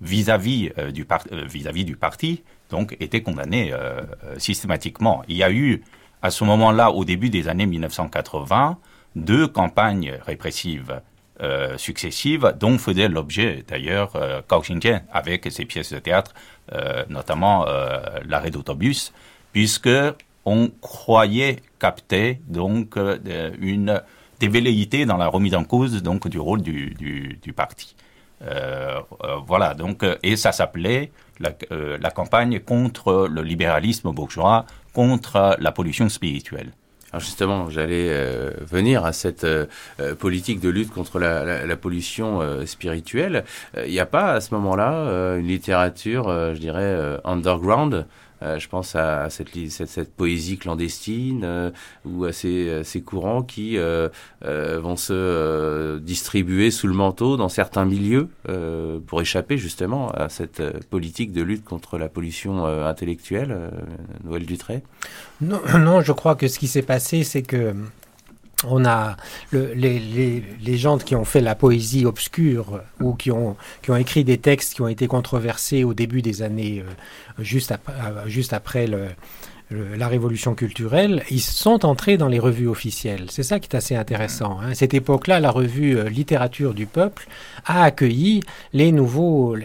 Speaker 2: vis-à-vis -vis, euh, euh, du parti, donc était condamné euh, systématiquement. Il y a eu à ce moment-là, au début des années 1980, deux campagnes répressives successives, dont faisait l'objet d'ailleurs euh, Kao avec ses pièces de théâtre, notamment l'arrêt d'autobus, puisque on croyait capter donc euh, une des velléités dans la remise en cause donc du rôle du, du, parti. Euh, euh, voilà, donc, euh, et ça s'appelait la, euh, campagne contre le libéralisme bourgeois, contre la pollution spirituelle.
Speaker 1: Alors justement, j'allais euh, venir à cette euh, politique de lutte contre la, pollution euh, spirituelle. Il n'y a pas à ce moment-là une littérature, je dirais, underground Euh, je pense à cette, poésie clandestine euh, ou à ces, euh, courants qui vont se distribuer sous le manteau dans certains milieux pour échapper justement à cette politique de lutte contre la pollution intellectuelle. Noël Dutré?
Speaker 3: Non, [CLEARS THROAT] non, je crois que ce qui s'est passé, c'est que on a le, les, les, les gens qui ont fait la poésie obscure ou qui ont, qui ont écrit des textes qui ont été controversés au début des années euh, juste, euh, juste après le, la révolution culturelle, ils sont entrés dans les revues officielles. C'est ça qui est assez intéressant. Hein. Cette époque-là, la revue euh, Littérature du peuple a accueilli les nouveaux,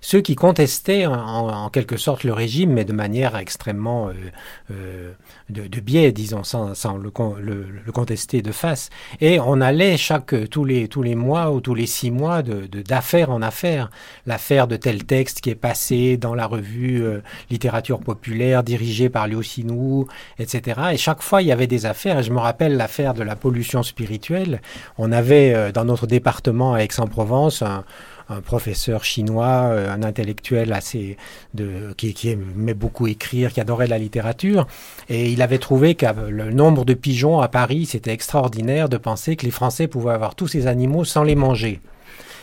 Speaker 3: ceux qui contestaient en, quelque sorte le régime, mais de manière extrêmement euh, euh, de, biais, disons, sans, le, contester de face. Et on allait chaque tous les tous les mois ou tous les six mois de d'affaire en affaire. L'affaire de tel texte qui est passé dans la revue Littérature populaire dirigée par Liu Xinwu, etc. Et chaque fois, il y avait des affaires. Et je me rappelle l'affaire de la pollution spirituelle. On avait dans notre département à Aix-en-Provence un, professeur chinois, euh, un intellectuel assez de, qui, qui, aimait beaucoup écrire, qui adorait la littérature, et il avait trouvé que le nombre de pigeons à Paris, c'était extraordinaire de penser que les Français pouvaient avoir tous ces animaux sans les manger.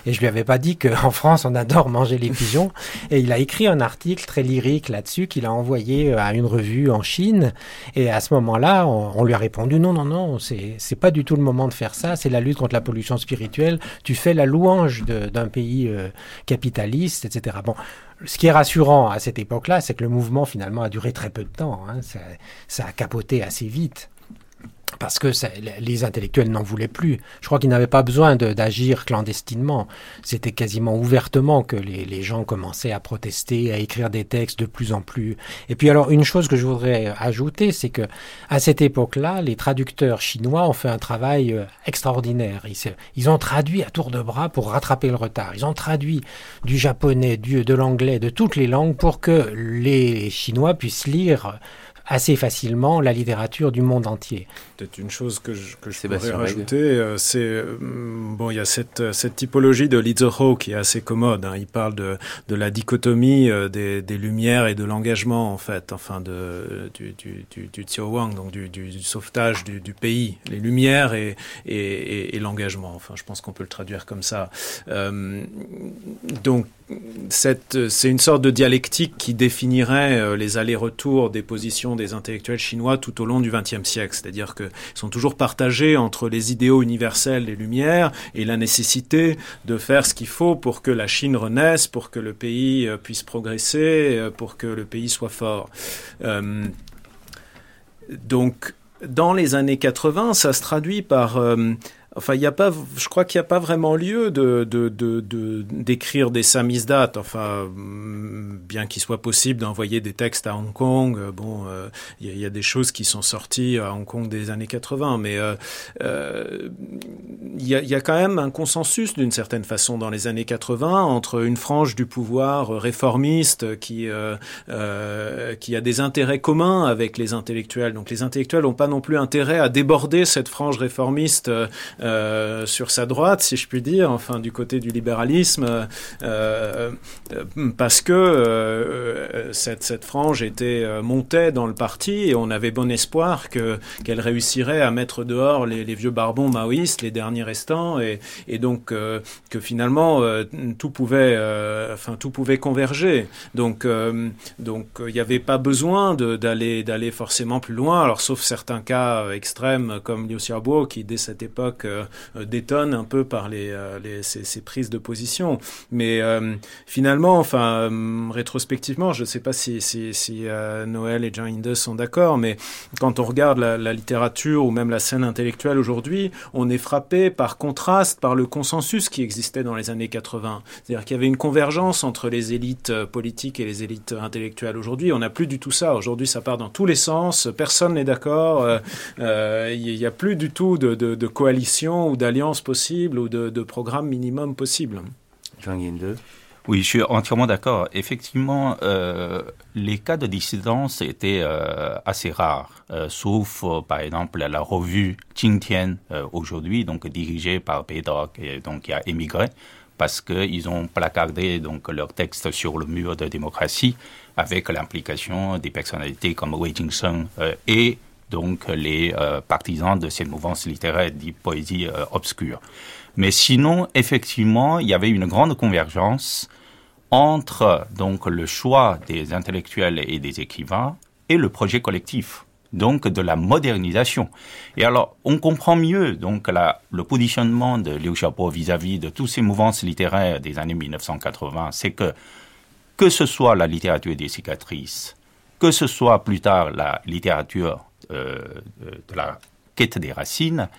Speaker 3: Et je lui avais pas dit qu'en France, on adore manger les pigeons. Et il a écrit un article très lyrique là-dessus qu'il a envoyé euh, à une revue en Chine. Et à ce moment-là, on, lui a répondu non, non, non, c'est, pas du tout le moment de faire ça. C'est la lutte contre la pollution spirituelle. Tu fais la louange d'un pays euh, capitaliste, etc. Bon, ce qui est rassurant à cette époque-là, c'est que le mouvement finalement a duré très peu de temps. Hein. Ça a capoté assez vite parce que les intellectuels n'en voulaient plus. Je crois qu'ils n'avaient pas besoin d'agir clandestinement. C'était quasiment ouvertement que les, les, gens commençaient à protester, à écrire des textes de plus en plus. Et puis alors une chose que je voudrais ajouter, c'est que à cette époque-là, les traducteurs chinois ont fait un travail euh, extraordinaire. Ils, ils, ont traduit à tour de bras pour rattraper le retard. Ils ont traduit du japonais, du, de l'anglais, de toutes les langues pour que les Chinois puissent lire assez facilement la littérature du monde entier.
Speaker 4: Peut-être une chose que je, que je pourrais rajouter, euh, c'est euh, bon, il y a cette, cette typologie de Li qui est assez commode. Hein. Il parle de, de la dichotomie euh, des, des, lumières et de l'engagement en fait, enfin de du du du, du Wang, donc du, du, sauvetage du, du, pays, les lumières et et, et, l'engagement. Enfin, je pense qu'on peut le traduire comme ça. donc c'est une sorte de dialectique qui définirait les allers-retours des positions des intellectuels chinois tout au long du XXe siècle. C'est-à-dire qu'ils sont toujours partagés entre les idéaux universels des Lumières et la nécessité de faire ce qu'il faut pour que la Chine renaisse, pour que le pays euh, puisse progresser, euh, pour que le pays soit fort. Euh, donc, dans les années 80, ça se traduit par Enfin, il y a pas, je crois qu'il n'y a pas vraiment lieu de, de, de, d'écrire des samizdat. Enfin, mm, bien qu'il soit possible d'envoyer des textes à Hong Kong, euh, bon, euh, il y, a des choses qui sont sorties à Hong Kong des années 80, mais euh, il y, a, y, a, quand même un consensus d'une certaine façon dans les années 80 entre une frange du pouvoir réformiste qui qui a des intérêts communs avec les intellectuels. Donc, les intellectuels n'ont pas non plus intérêt à déborder cette frange réformiste euh, sur sa droite, si je puis dire, enfin du côté du libéralisme, euh, euh, parce que cette, cette frange était montée dans le parti et on avait bon espoir que qu'elle réussirait à mettre dehors les, vieux barbons maoïstes, les derniers restants, et, et donc que finalement tout pouvait, enfin tout pouvait converger. Donc donc il n'y avait pas besoin d'aller d'aller forcément plus loin. Alors sauf certains cas extrêmes comme Liu Xiaobo qui dès cette époque détonne un peu par euh, ces, prises de position. Mais euh, finalement, enfin, rétrospectivement, je ne sais pas si, Noël et Jean Indes sont d'accord, mais quand on regarde la, littérature ou même la scène intellectuelle aujourd'hui, on est frappé par contraste, par le consensus qui existait dans les années 80. C'est-à-dire qu'il y avait une convergence entre les élites politiques et les élites intellectuelles. Aujourd'hui, on n'a plus du tout ça. Aujourd'hui, ça part dans tous les sens. Personne n'est d'accord. Il n'y a plus du tout de coalition ou d'alliances possibles ou de, de programmes minimum possibles.
Speaker 2: Oui, je suis entièrement d'accord. Effectivement, euh, les cas de dissidence étaient euh, assez rares, euh, sauf euh, par exemple la revue Qingtian euh, aujourd'hui, donc dirigée par Pédoc, et donc qui a émigré parce qu'ils ont placardé donc leur texte sur le mur de démocratie avec l'implication des personnalités comme Wei Jingsheng et donc les euh, partisans de cette mouvance littéraire dite poésie euh, obscure. Mais sinon, effectivement, il y avait une grande convergence entre donc le choix des intellectuels et des écrivains et le projet collectif, donc de la modernisation. Et alors, on comprend mieux donc la, le positionnement de Liu Xiaobo vis-à-vis de toutes ces mouvances littéraires des années 1980, c'est que que ce soit la littérature des cicatrices, que ce soit plus tard la littérature de la quête des racines,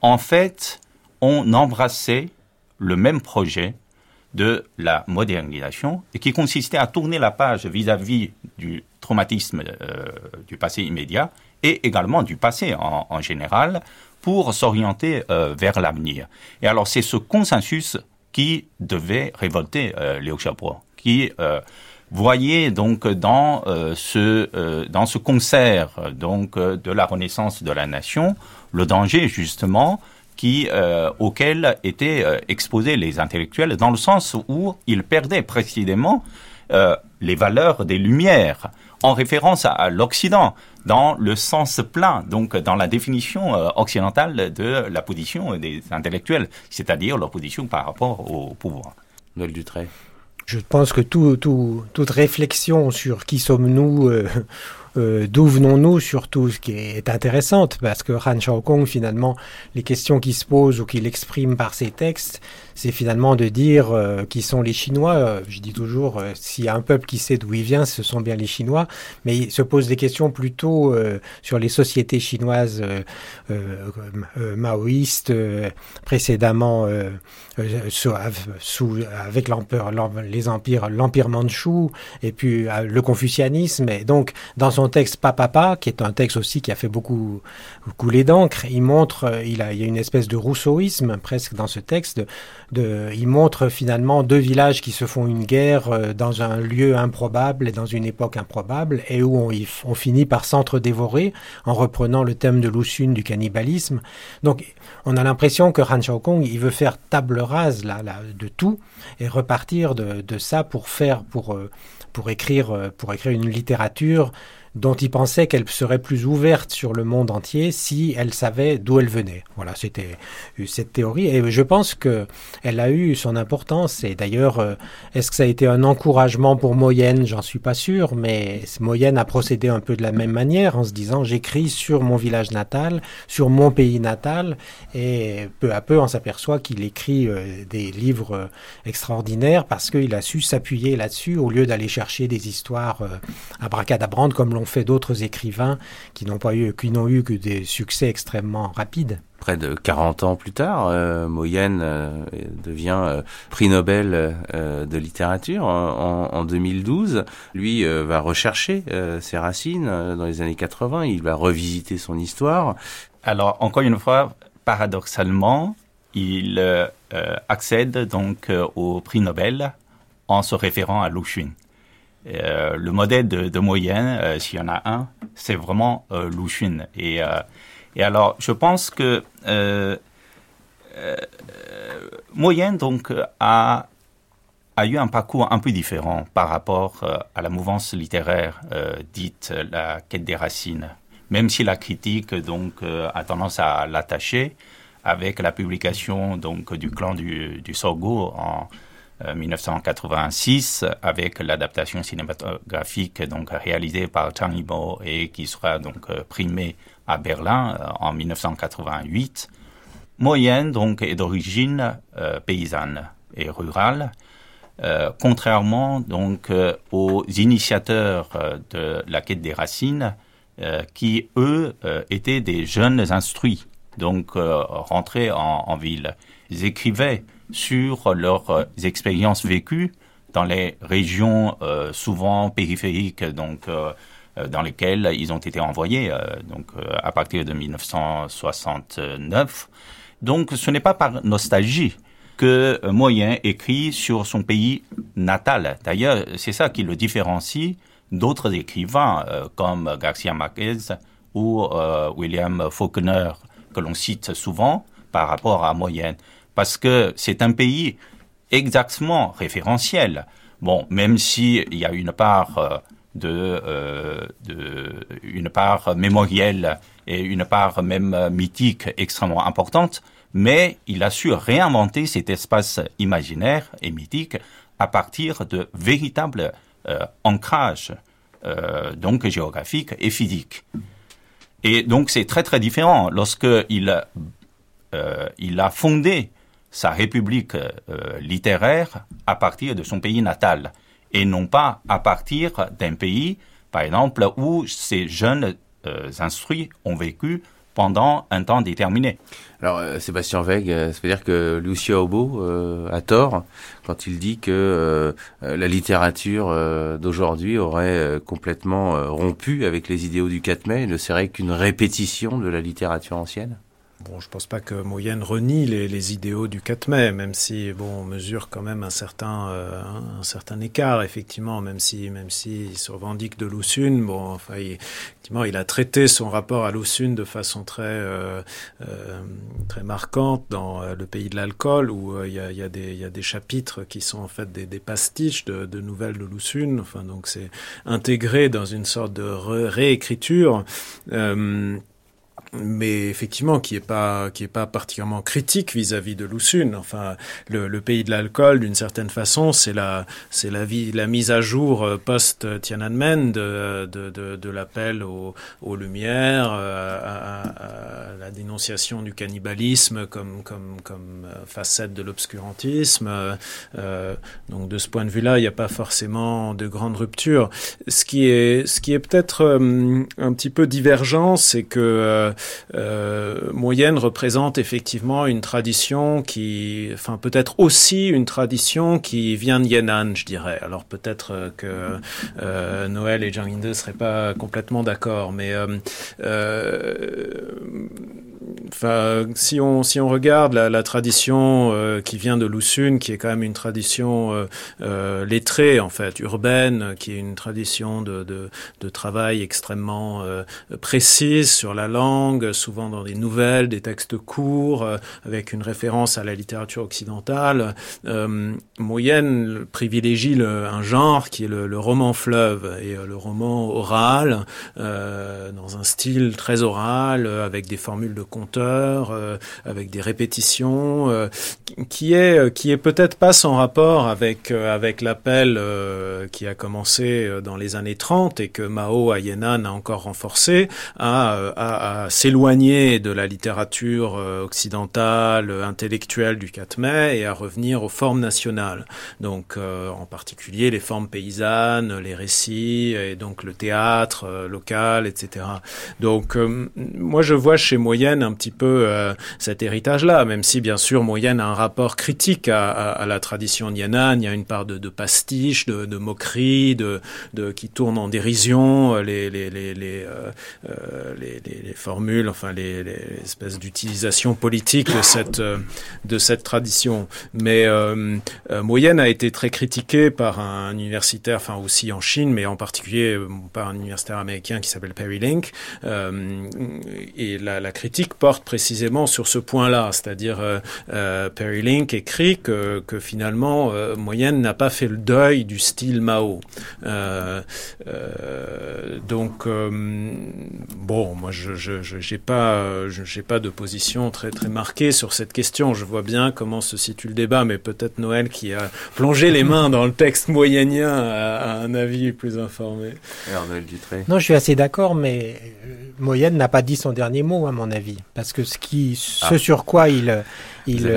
Speaker 2: en fait, on embrassait le même projet de la modernisation qui consistait à tourner la page vis-à-vis du traumatisme euh, du passé immédiat et également du passé en, général pour s'orienter euh, vers l'avenir. Et alors c'est ce consensus qui devait révolter euh, Léo qui voyait donc dans ce dans ce concert donc de la renaissance de la nation le danger justement euh, auxquels étaient euh, exposés les intellectuels, dans le sens où ils perdaient précisément euh, les valeurs des Lumières, en référence à, l'Occident, dans le sens plein, donc dans la définition occidentale de la position des intellectuels, c'est-à-dire leur position par rapport au pouvoir.
Speaker 1: Noël Dutray.
Speaker 3: Je pense que tout, tout, toute réflexion sur qui sommes-nous euh, d'où venons-nous surtout, ce qui est intéressante, parce que Han Xiaokong, finalement, les questions qui se posent ou qu'il exprime par ses textes, c'est finalement de dire euh, qui sont les Chinois. Euh, je dis toujours, euh, s'il y a un peuple qui sait d'où il vient, ce sont bien les Chinois, mais il se pose des questions plutôt sur les sociétés chinoises maoïstes, précédemment sous, sous, avec l'empereur, les empires, l'empire mandchou, et puis le confucianisme. Et donc, dans son texte Papa, qui est un texte aussi qui a fait beaucoup couler d'encre, il montre, il, a, il y a une espèce de rousseauisme presque dans ce texte, de, il montre finalement deux villages qui se font une guerre euh, dans un lieu improbable et dans une époque improbable et où on, on finit par s'entre-dévorer en reprenant le thème de Luxun du cannibalisme. Donc on a l'impression que Han Xiaokong il veut faire table rase là, là, de tout et repartir de, de ça pour faire pour euh, pour écrire euh, pour écrire une littérature dont il pensait qu'elle serait plus ouverte sur le monde entier si elle savait d'où elle venait. Voilà, c'était cette théorie. Et je pense que elle a eu son importance. Et d'ailleurs euh, est-ce que ça a été un encouragement pour Moyenne, j'en suis pas sûr, mais Moyenne a procédé un peu de la même manière en se disant j'écris sur mon village natal, sur mon pays natal et peu à peu on s'aperçoit qu'il écrit euh, des livres euh, extraordinaires parce qu'il a su s'appuyer là-dessus au lieu d'aller chercher des histoires à bracadabrantes comme l'on fait d'autres écrivains qui n'ont pas eu, qui n'ont eu que des succès extrêmement rapides.
Speaker 1: Près de 40 ans plus tard, euh, Moyenne euh, devient euh, prix Nobel de littérature en, en, 2012. Lui va rechercher ses racines dans les années 80. Il va revisiter son histoire.
Speaker 2: Alors encore une fois, paradoxalement, il accède donc au prix Nobel en se référant à Lu Xun. Euh, le modèle de, moyenne, euh, s'il y en a un, c'est vraiment euh, euh, et alors, je pense que moyenne donc a a eu un parcours un peu différent par rapport à la mouvance littéraire dite la quête des racines. Même si la critique donc a tendance à l'attacher avec la publication donc du clan du, du Sorgo en 1986 euh, avec l'adaptation cinématographique donc réalisée par Zhang Yimou et qui sera donc euh, primée à Berlin euh, en 1988. Moyenne donc est d'origine paysanne et rurale. contrairement donc aux initiateurs de la quête des racines, qui eux étaient des jeunes instruits, donc rentrés en, en ville. Ils écrivaient sur leurs euh, expériences vécues dans les régions euh, souvent périphériques, donc euh, dans lesquelles ils ont été envoyés, donc à partir de 1969. Donc, ce n'est pas par nostalgie que Moyen écrit sur son pays natal. D'ailleurs, c'est ça qui le différencie d'autres écrivains comme Garcia Marquez ou William Faulkner, que l'on cite souvent par rapport à Moyenne parce que c'est un pays exactement référentiel. Bon, même s'il y a une part euh, euh, de, une part mémorielle et une part même mythique extrêmement importante, mais il a su réinventer cet espace imaginaire et mythique à partir de véritables euh, ancrages donc géographiques et physiques. Et donc c'est très très différent lorsque il, euh, il a fondé sa république euh, littéraire à partir de son pays natal et non pas à partir d'un pays par exemple, où ces jeunes euh, instruits ont vécu pendant un temps déterminé.
Speaker 1: Alors, euh, Sébastien Veig, euh, ça veut dire que Lucio Aubo a tort quand il dit que la littérature d'aujourd'hui aurait complètement rompu avec les idéaux du 4 mai et ne serait qu'une répétition de la littérature ancienne
Speaker 4: Bon, je pense pas que Moyenne renie les, les, idéaux du 4 mai, même si bon, on mesure quand même un certain euh, un certain écart, effectivement, même si même si se revendique de Loussune, bon, enfin, il, effectivement, il a traité son rapport à Loussune de façon très euh, euh, très marquante dans euh, le pays de l'alcool, où euh, il y a, y, a y a des chapitres qui sont en fait des, des pastiches de, de, nouvelles de Loussune, enfin, donc c'est intégré dans une sorte de réécriture mais effectivement qui est pas qui est pas particulièrement critique vis-à-vis -vis de Loussune. Enfin, le, le pays de l'alcool, d'une certaine façon, c'est la c'est la vie la mise à jour euh, post Tiananmen de de, de, de l'appel aux, aux lumières, euh, à, à, à, la dénonciation du cannibalisme comme comme comme euh, facette de l'obscurantisme. Euh, donc de ce point de vue-là, il n'y a pas forcément de grande rupture. Ce qui est ce qui est peut-être un petit peu divergent, c'est que euh, moyenne représente effectivement une tradition qui, enfin peut-être aussi une tradition qui vient de Yan'an, je dirais. Alors peut-être euh, que euh, Noël et Yinde ne seraient pas complètement d'accord, mais euh, euh, si on si on regarde la, la tradition euh, qui vient de Lusun, qui est quand même une tradition euh, euh, lettrée en fait, urbaine, qui est une tradition de de, de travail extrêmement euh, précise sur la langue, souvent dans des nouvelles, des textes courts, euh, avec une référence à la littérature occidentale. Euh, Moyenne privilégie le, un genre qui est le, le roman fleuve et le roman oral, dans un style très oral, avec des formules de conteur, euh, avec des répétitions, euh, qui est euh, qui est peut-être pas sans rapport avec avec l'appel qui a commencé dans les années 30 et que Mao à Yan'an a encore renforcé à, à, à s'éloigner de la littérature occidentale intellectuelle du 4 mai et à revenir aux formes nationales. Donc en particulier les formes paysannes, les récits et donc le théâtre local, etc. Donc moi je vois chez Moyenne un petit peu euh, cet héritage-là, même si bien sûr Moyenne a un rapport critique à, la tradition Yan'an. Il y a une part de, pastiche, de, de moquerie, de, qui tourne en dérision euh, euh les, les, les formules, enfin les, espèces d'utilisation politique de cette, de cette tradition. Mais euh, Moyenne a été très critiqué par un universitaire, enfin aussi en Chine, mais en particulier par un universitaire américain qui s'appelle Perry Link. et la critique porte précisément sur ce point-là, c'est-à-dire euh, euh, Perry Link écrit que, que finalement euh, Moyenne n'a pas fait le deuil du style Mao. Euh, euh, donc euh, bon, moi je j'ai pas j'ai pas de position très très marquée sur cette question. Je vois bien comment se situe le débat, mais peut-être Noël qui a plongé les mains dans le texte moyennien a, a un avis plus informé.
Speaker 1: Alors Noël Dutré.
Speaker 3: Non, je suis assez d'accord, mais Moyenne n'a pas dit son dernier mot à mon avis, parce que ce qui, ce ah. sur quoi il,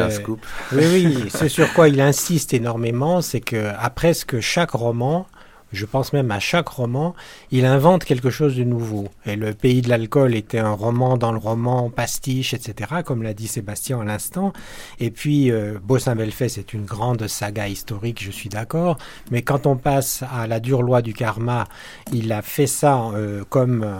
Speaker 1: scoop.
Speaker 3: oui, oui, [LAUGHS] ce sur quoi il insiste énormément, c'est que à presque chaque roman, je pense même à chaque roman, il invente quelque chose de nouveau. Et Le Pays de l'alcool était un roman dans le roman, pastiche, etc., comme l'a dit Sébastien à l'instant. Et puis, euh, Beau-Saint-Belfait, c'est une grande saga historique, je suis d'accord. Mais quand on passe à La dure loi du karma, il a fait ça euh, comme... Euh,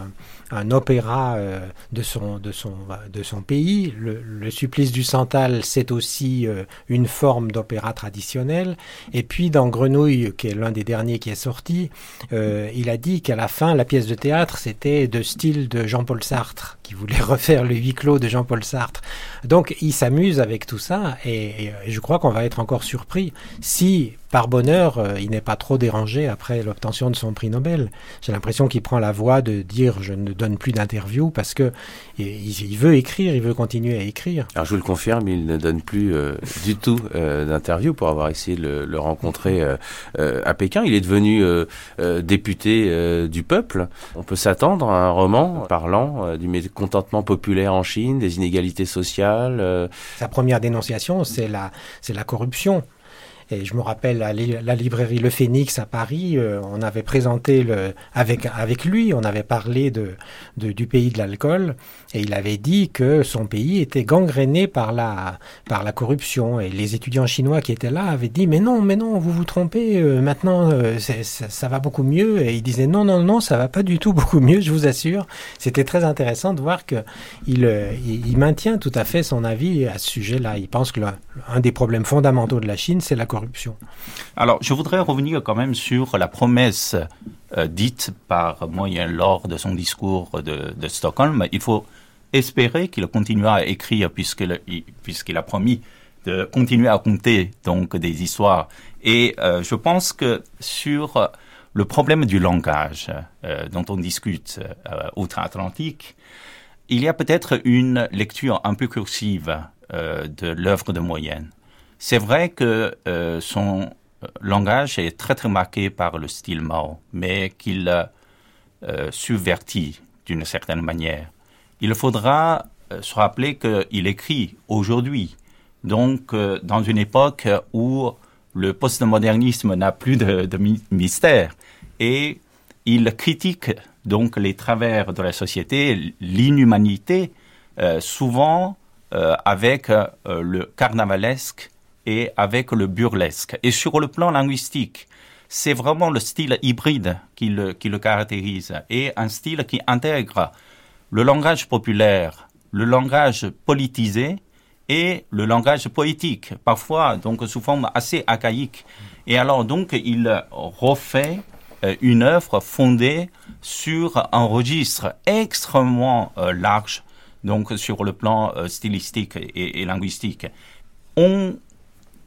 Speaker 3: un opéra euh, de, son, de, son, de son pays. Le, le supplice du Santal, c'est aussi euh, une forme d'opéra traditionnel. Et puis dans Grenouille, qui est l'un des derniers qui est sorti, euh, il a dit qu'à la fin, la pièce de théâtre, c'était de style de Jean-Paul Sartre, qui voulait [LAUGHS] refaire le huis clos de Jean-Paul Sartre. Donc il s'amuse avec tout ça, et, je crois qu'on va être encore surpris si par bonheur, euh, il n'est pas trop dérangé après l'obtention de son prix Nobel. J'ai l'impression qu'il prend la voie de dire je ne donne plus d'interviews parce que il, veut écrire, il veut continuer à écrire.
Speaker 1: Alors je vous le confirme, il ne donne plus euh, du tout euh, d'interviews pour avoir essayé de le, rencontrer euh, à Pékin. Il est devenu député du peuple. On peut s'attendre à un roman parlant du mécontentement populaire en Chine, des inégalités sociales.
Speaker 3: Sa première dénonciation, c'est la, c'est la corruption. Et je me rappelle à la librairie Le Phénix à Paris, euh, on avait présenté avec, avec lui, on avait parlé de, du pays de l'alcool et il avait dit que son pays était gangréné par la, par la corruption. Et les étudiants chinois qui étaient là avaient dit mais non, mais non, vous vous trompez, euh, maintenant euh, ça, va beaucoup mieux. Et il disait non, non, non, ça va pas du tout beaucoup mieux, je vous assure. C'était très intéressant de voir que il, il, maintient tout à fait son avis à ce sujet-là. Il pense que un des problèmes fondamentaux de la Chine, c'est la corruption.
Speaker 2: Alors, je voudrais revenir quand même sur la promesse euh, dite par moyen lors de son discours de, Stockholm. Il faut espérer qu'il continuera à écrire puisqu'il a promis de continuer à compter donc des histoires. Et euh, je pense que sur le problème du langage euh, dont on discute outre-Atlantique, il y a peut-être une lecture un peu cursive de l'œuvre de Moyenne. C'est vrai que euh, son euh, langage est très très marqué par le style Mao, mais qu'il euh, subvertit d'une certaine manière. Il faudra se rappeler qu'il écrit aujourd'hui, donc dans une époque où le postmodernisme n'a plus de, de, mystère, et il critique donc les travers de la société, l'inhumanité, souvent avec le carnavalesque et avec le burlesque. Et sur le plan linguistique, c'est vraiment le style hybride qui le, qui le caractérise et un style qui intègre le langage populaire, le langage politisé et le langage poétique, parfois donc sous forme assez archaïque. Et alors donc il refait euh, une œuvre fondée sur un registre extrêmement euh, large, donc sur le plan euh, stylistique et, et linguistique. On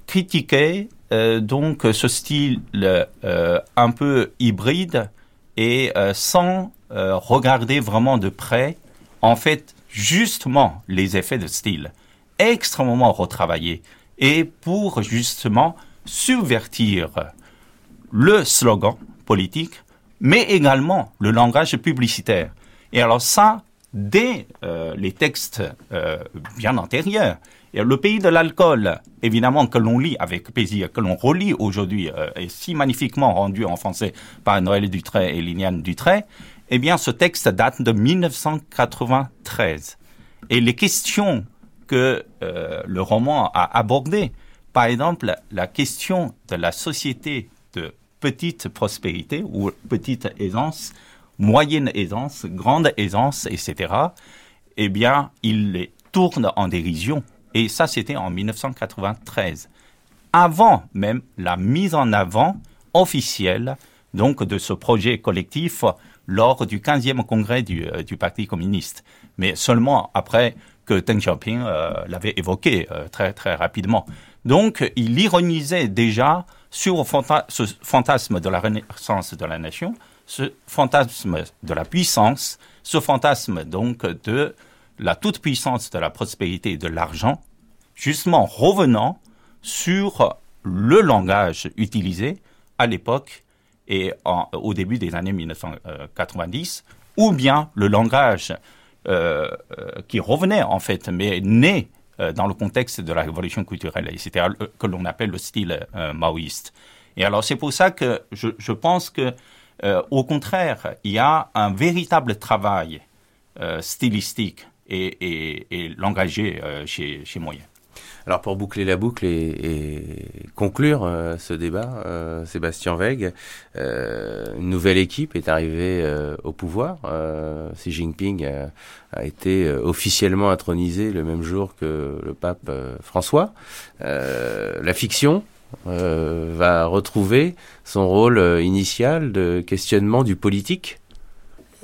Speaker 2: critiquait euh, donc ce style euh, un peu hybride et euh, sans regarder vraiment de près, en fait, justement les effets de style, extrêmement retravaillés, et pour justement subvertir le slogan politique, mais également le langage publicitaire. Et alors ça, dès les textes bien antérieurs, le pays de l'alcool, évidemment, que l'on lit avec plaisir, que l'on relit aujourd'hui, euh, est si magnifiquement rendu en français par Noël Dutray et Liliane Dutray, eh bien, ce texte date de 1993. Et les questions que euh, le roman a abordées, par exemple, la question de la société de petite prospérité ou petite aisance, moyenne aisance, grande aisance, etc., eh bien, il les tourne en dérision et ça, c'était en 1993, avant même la mise en avant officielle donc de ce projet collectif lors du 15e congrès du, euh, du Parti communiste. Mais seulement après que Deng Xiaoping euh, l'avait évoqué euh, très très rapidement. Donc, il ironisait déjà sur ce fantasme de la renaissance de la nation, ce fantasme de la puissance, ce fantasme donc de la toute-puissance de la prospérité et de l'argent, justement revenant sur le langage utilisé à l'époque et au début des années 1990, ou bien le langage euh, euh, qui revenait en fait, mais né euh, dans le contexte de la révolution culturelle, etc., que l'on appelle le style maoïste. Et alors c'est pour ça que je, pense que, au contraire, il y a un véritable travail stylistique et, et, et langagier chez, chez Moyen.
Speaker 1: Alors pour boucler la boucle et, conclure euh, ce débat, euh, Sébastien Veig, euh, une nouvelle équipe est arrivée au pouvoir. Xi Jinping a été officiellement intronisé le même jour que le pape François. la fiction va retrouver son rôle initial de questionnement du politique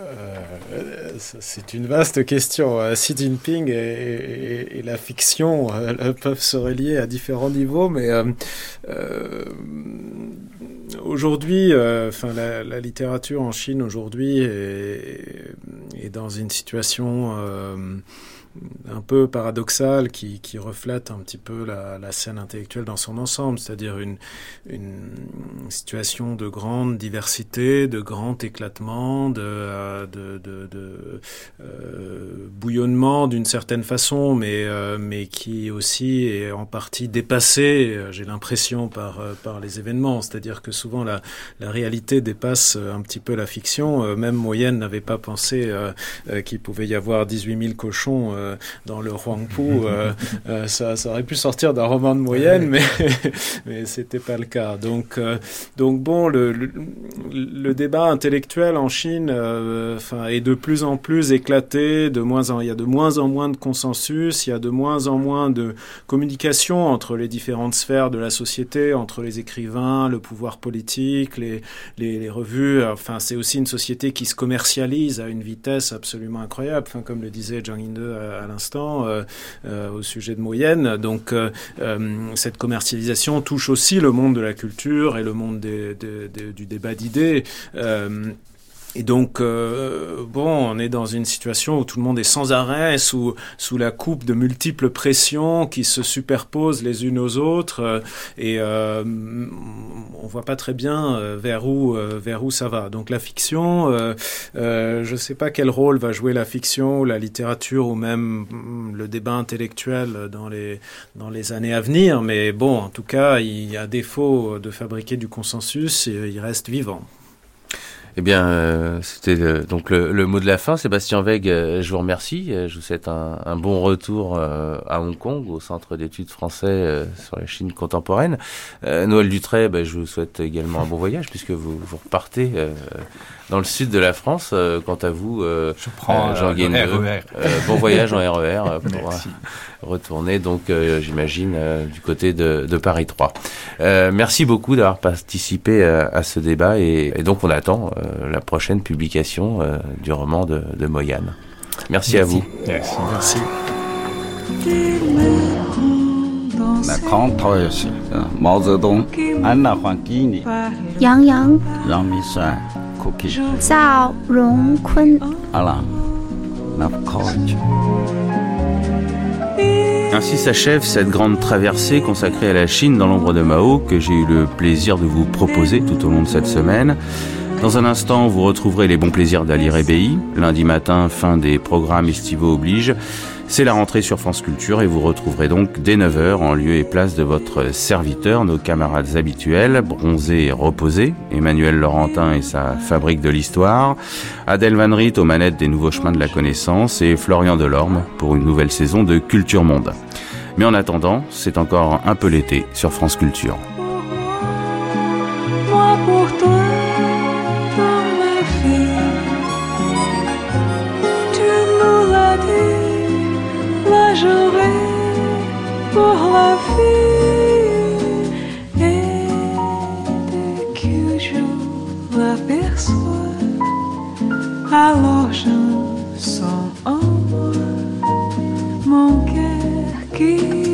Speaker 4: euh, c'est une vaste question. Euh, Xi Jinping et, la fiction euh, peuvent se relier à différents niveaux, mais aujourd'hui, enfin la, littérature en Chine aujourd'hui est, est, dans une situation un peu paradoxal qui, qui, reflète un petit peu la, la scène intellectuelle dans son ensemble, c'est-à-dire une, une, situation de grande diversité, de grand éclatement, de, euh, de, de, de euh, bouillonnement d'une certaine façon, mais, euh, mais qui aussi est en partie dépassé, euh, j'ai l'impression, par, par les événements. C'est-à-dire que souvent la, la réalité dépasse un petit peu la fiction. même Moyenne n'avait pas pensé qu'il pouvait y avoir 18 000 cochons dans le Huangpu, euh, euh, ça, ça, aurait pu sortir d'un roman de moyenne, mais, [LAUGHS] mais c'était pas le cas. Donc, euh, donc bon, le, le, débat intellectuel en Chine est de plus en plus éclaté, de moins en, il y a de moins en moins de consensus, il y a de moins en moins de communication entre les différentes sphères de la société, entre les écrivains, le pouvoir politique, les, les, les revues. Enfin, c'est aussi une société qui se commercialise à une vitesse absolument incroyable, enfin, comme le disait Zhang Yinde à, l'instant euh, euh, au sujet de Moyenne. Donc euh, cette commercialisation touche aussi le monde de la culture et le monde du débat d'idées. Et donc, euh, bon, on est dans une situation où tout le monde est sans arrêt sous, sous la coupe de multiples pressions qui se superposent les unes aux autres, euh, et euh, on voit pas très bien euh, vers où vers où ça va. Donc la fiction, je ne sais pas quel rôle va jouer la fiction, la littérature ou même mm, le débat intellectuel dans les dans les années à venir, mais bon, en tout cas, il y a défaut de fabriquer du consensus, il reste vivant.
Speaker 1: Eh bien, euh, c'était donc le, mot de la fin. Sébastien Veig, euh, je vous remercie. Euh, je vous souhaite un, un bon retour à Hong Kong, au Centre d'études français sur la Chine contemporaine. Noël Dutray, ben, je vous souhaite également un bon voyage puisque vous, vous repartez dans le sud de la France. quant à vous,
Speaker 2: je prends Jean RER.
Speaker 1: bon voyage en RER pour retourner donc, j'imagine, du côté de, de Paris 3. merci beaucoup d'avoir participé à ce débat et, et donc on attend euh, euh, la prochaine publication euh, du roman de, de Moyane. Merci, à vous.
Speaker 2: Merci. Merci.
Speaker 5: Yang Yang, Zhao Rongkun,
Speaker 1: ainsi s'achève cette grande traversée consacrée à la Chine dans l'ombre de Mao que j'ai eu le plaisir de vous proposer tout au long de cette semaine. Dans un instant, vous retrouverez les bons plaisirs d'Ali Rébéi. Lundi matin, fin des programmes estivaux oblige. C'est la rentrée sur France Culture et vous retrouverez donc dès 9h en lieu et place de votre serviteur, nos camarades habituels, bronzés et reposés, Emmanuel Laurentin et sa fabrique de l'histoire, Adèle Van Riet aux manettes des nouveaux chemins de la connaissance et Florian Delorme pour une nouvelle saison de Culture Monde. Mais en attendant, c'est encore un peu l'été sur France Culture.
Speaker 6: Pour la vie. Et dès que je l'aperçois, alors je sens en moi mon cœur qui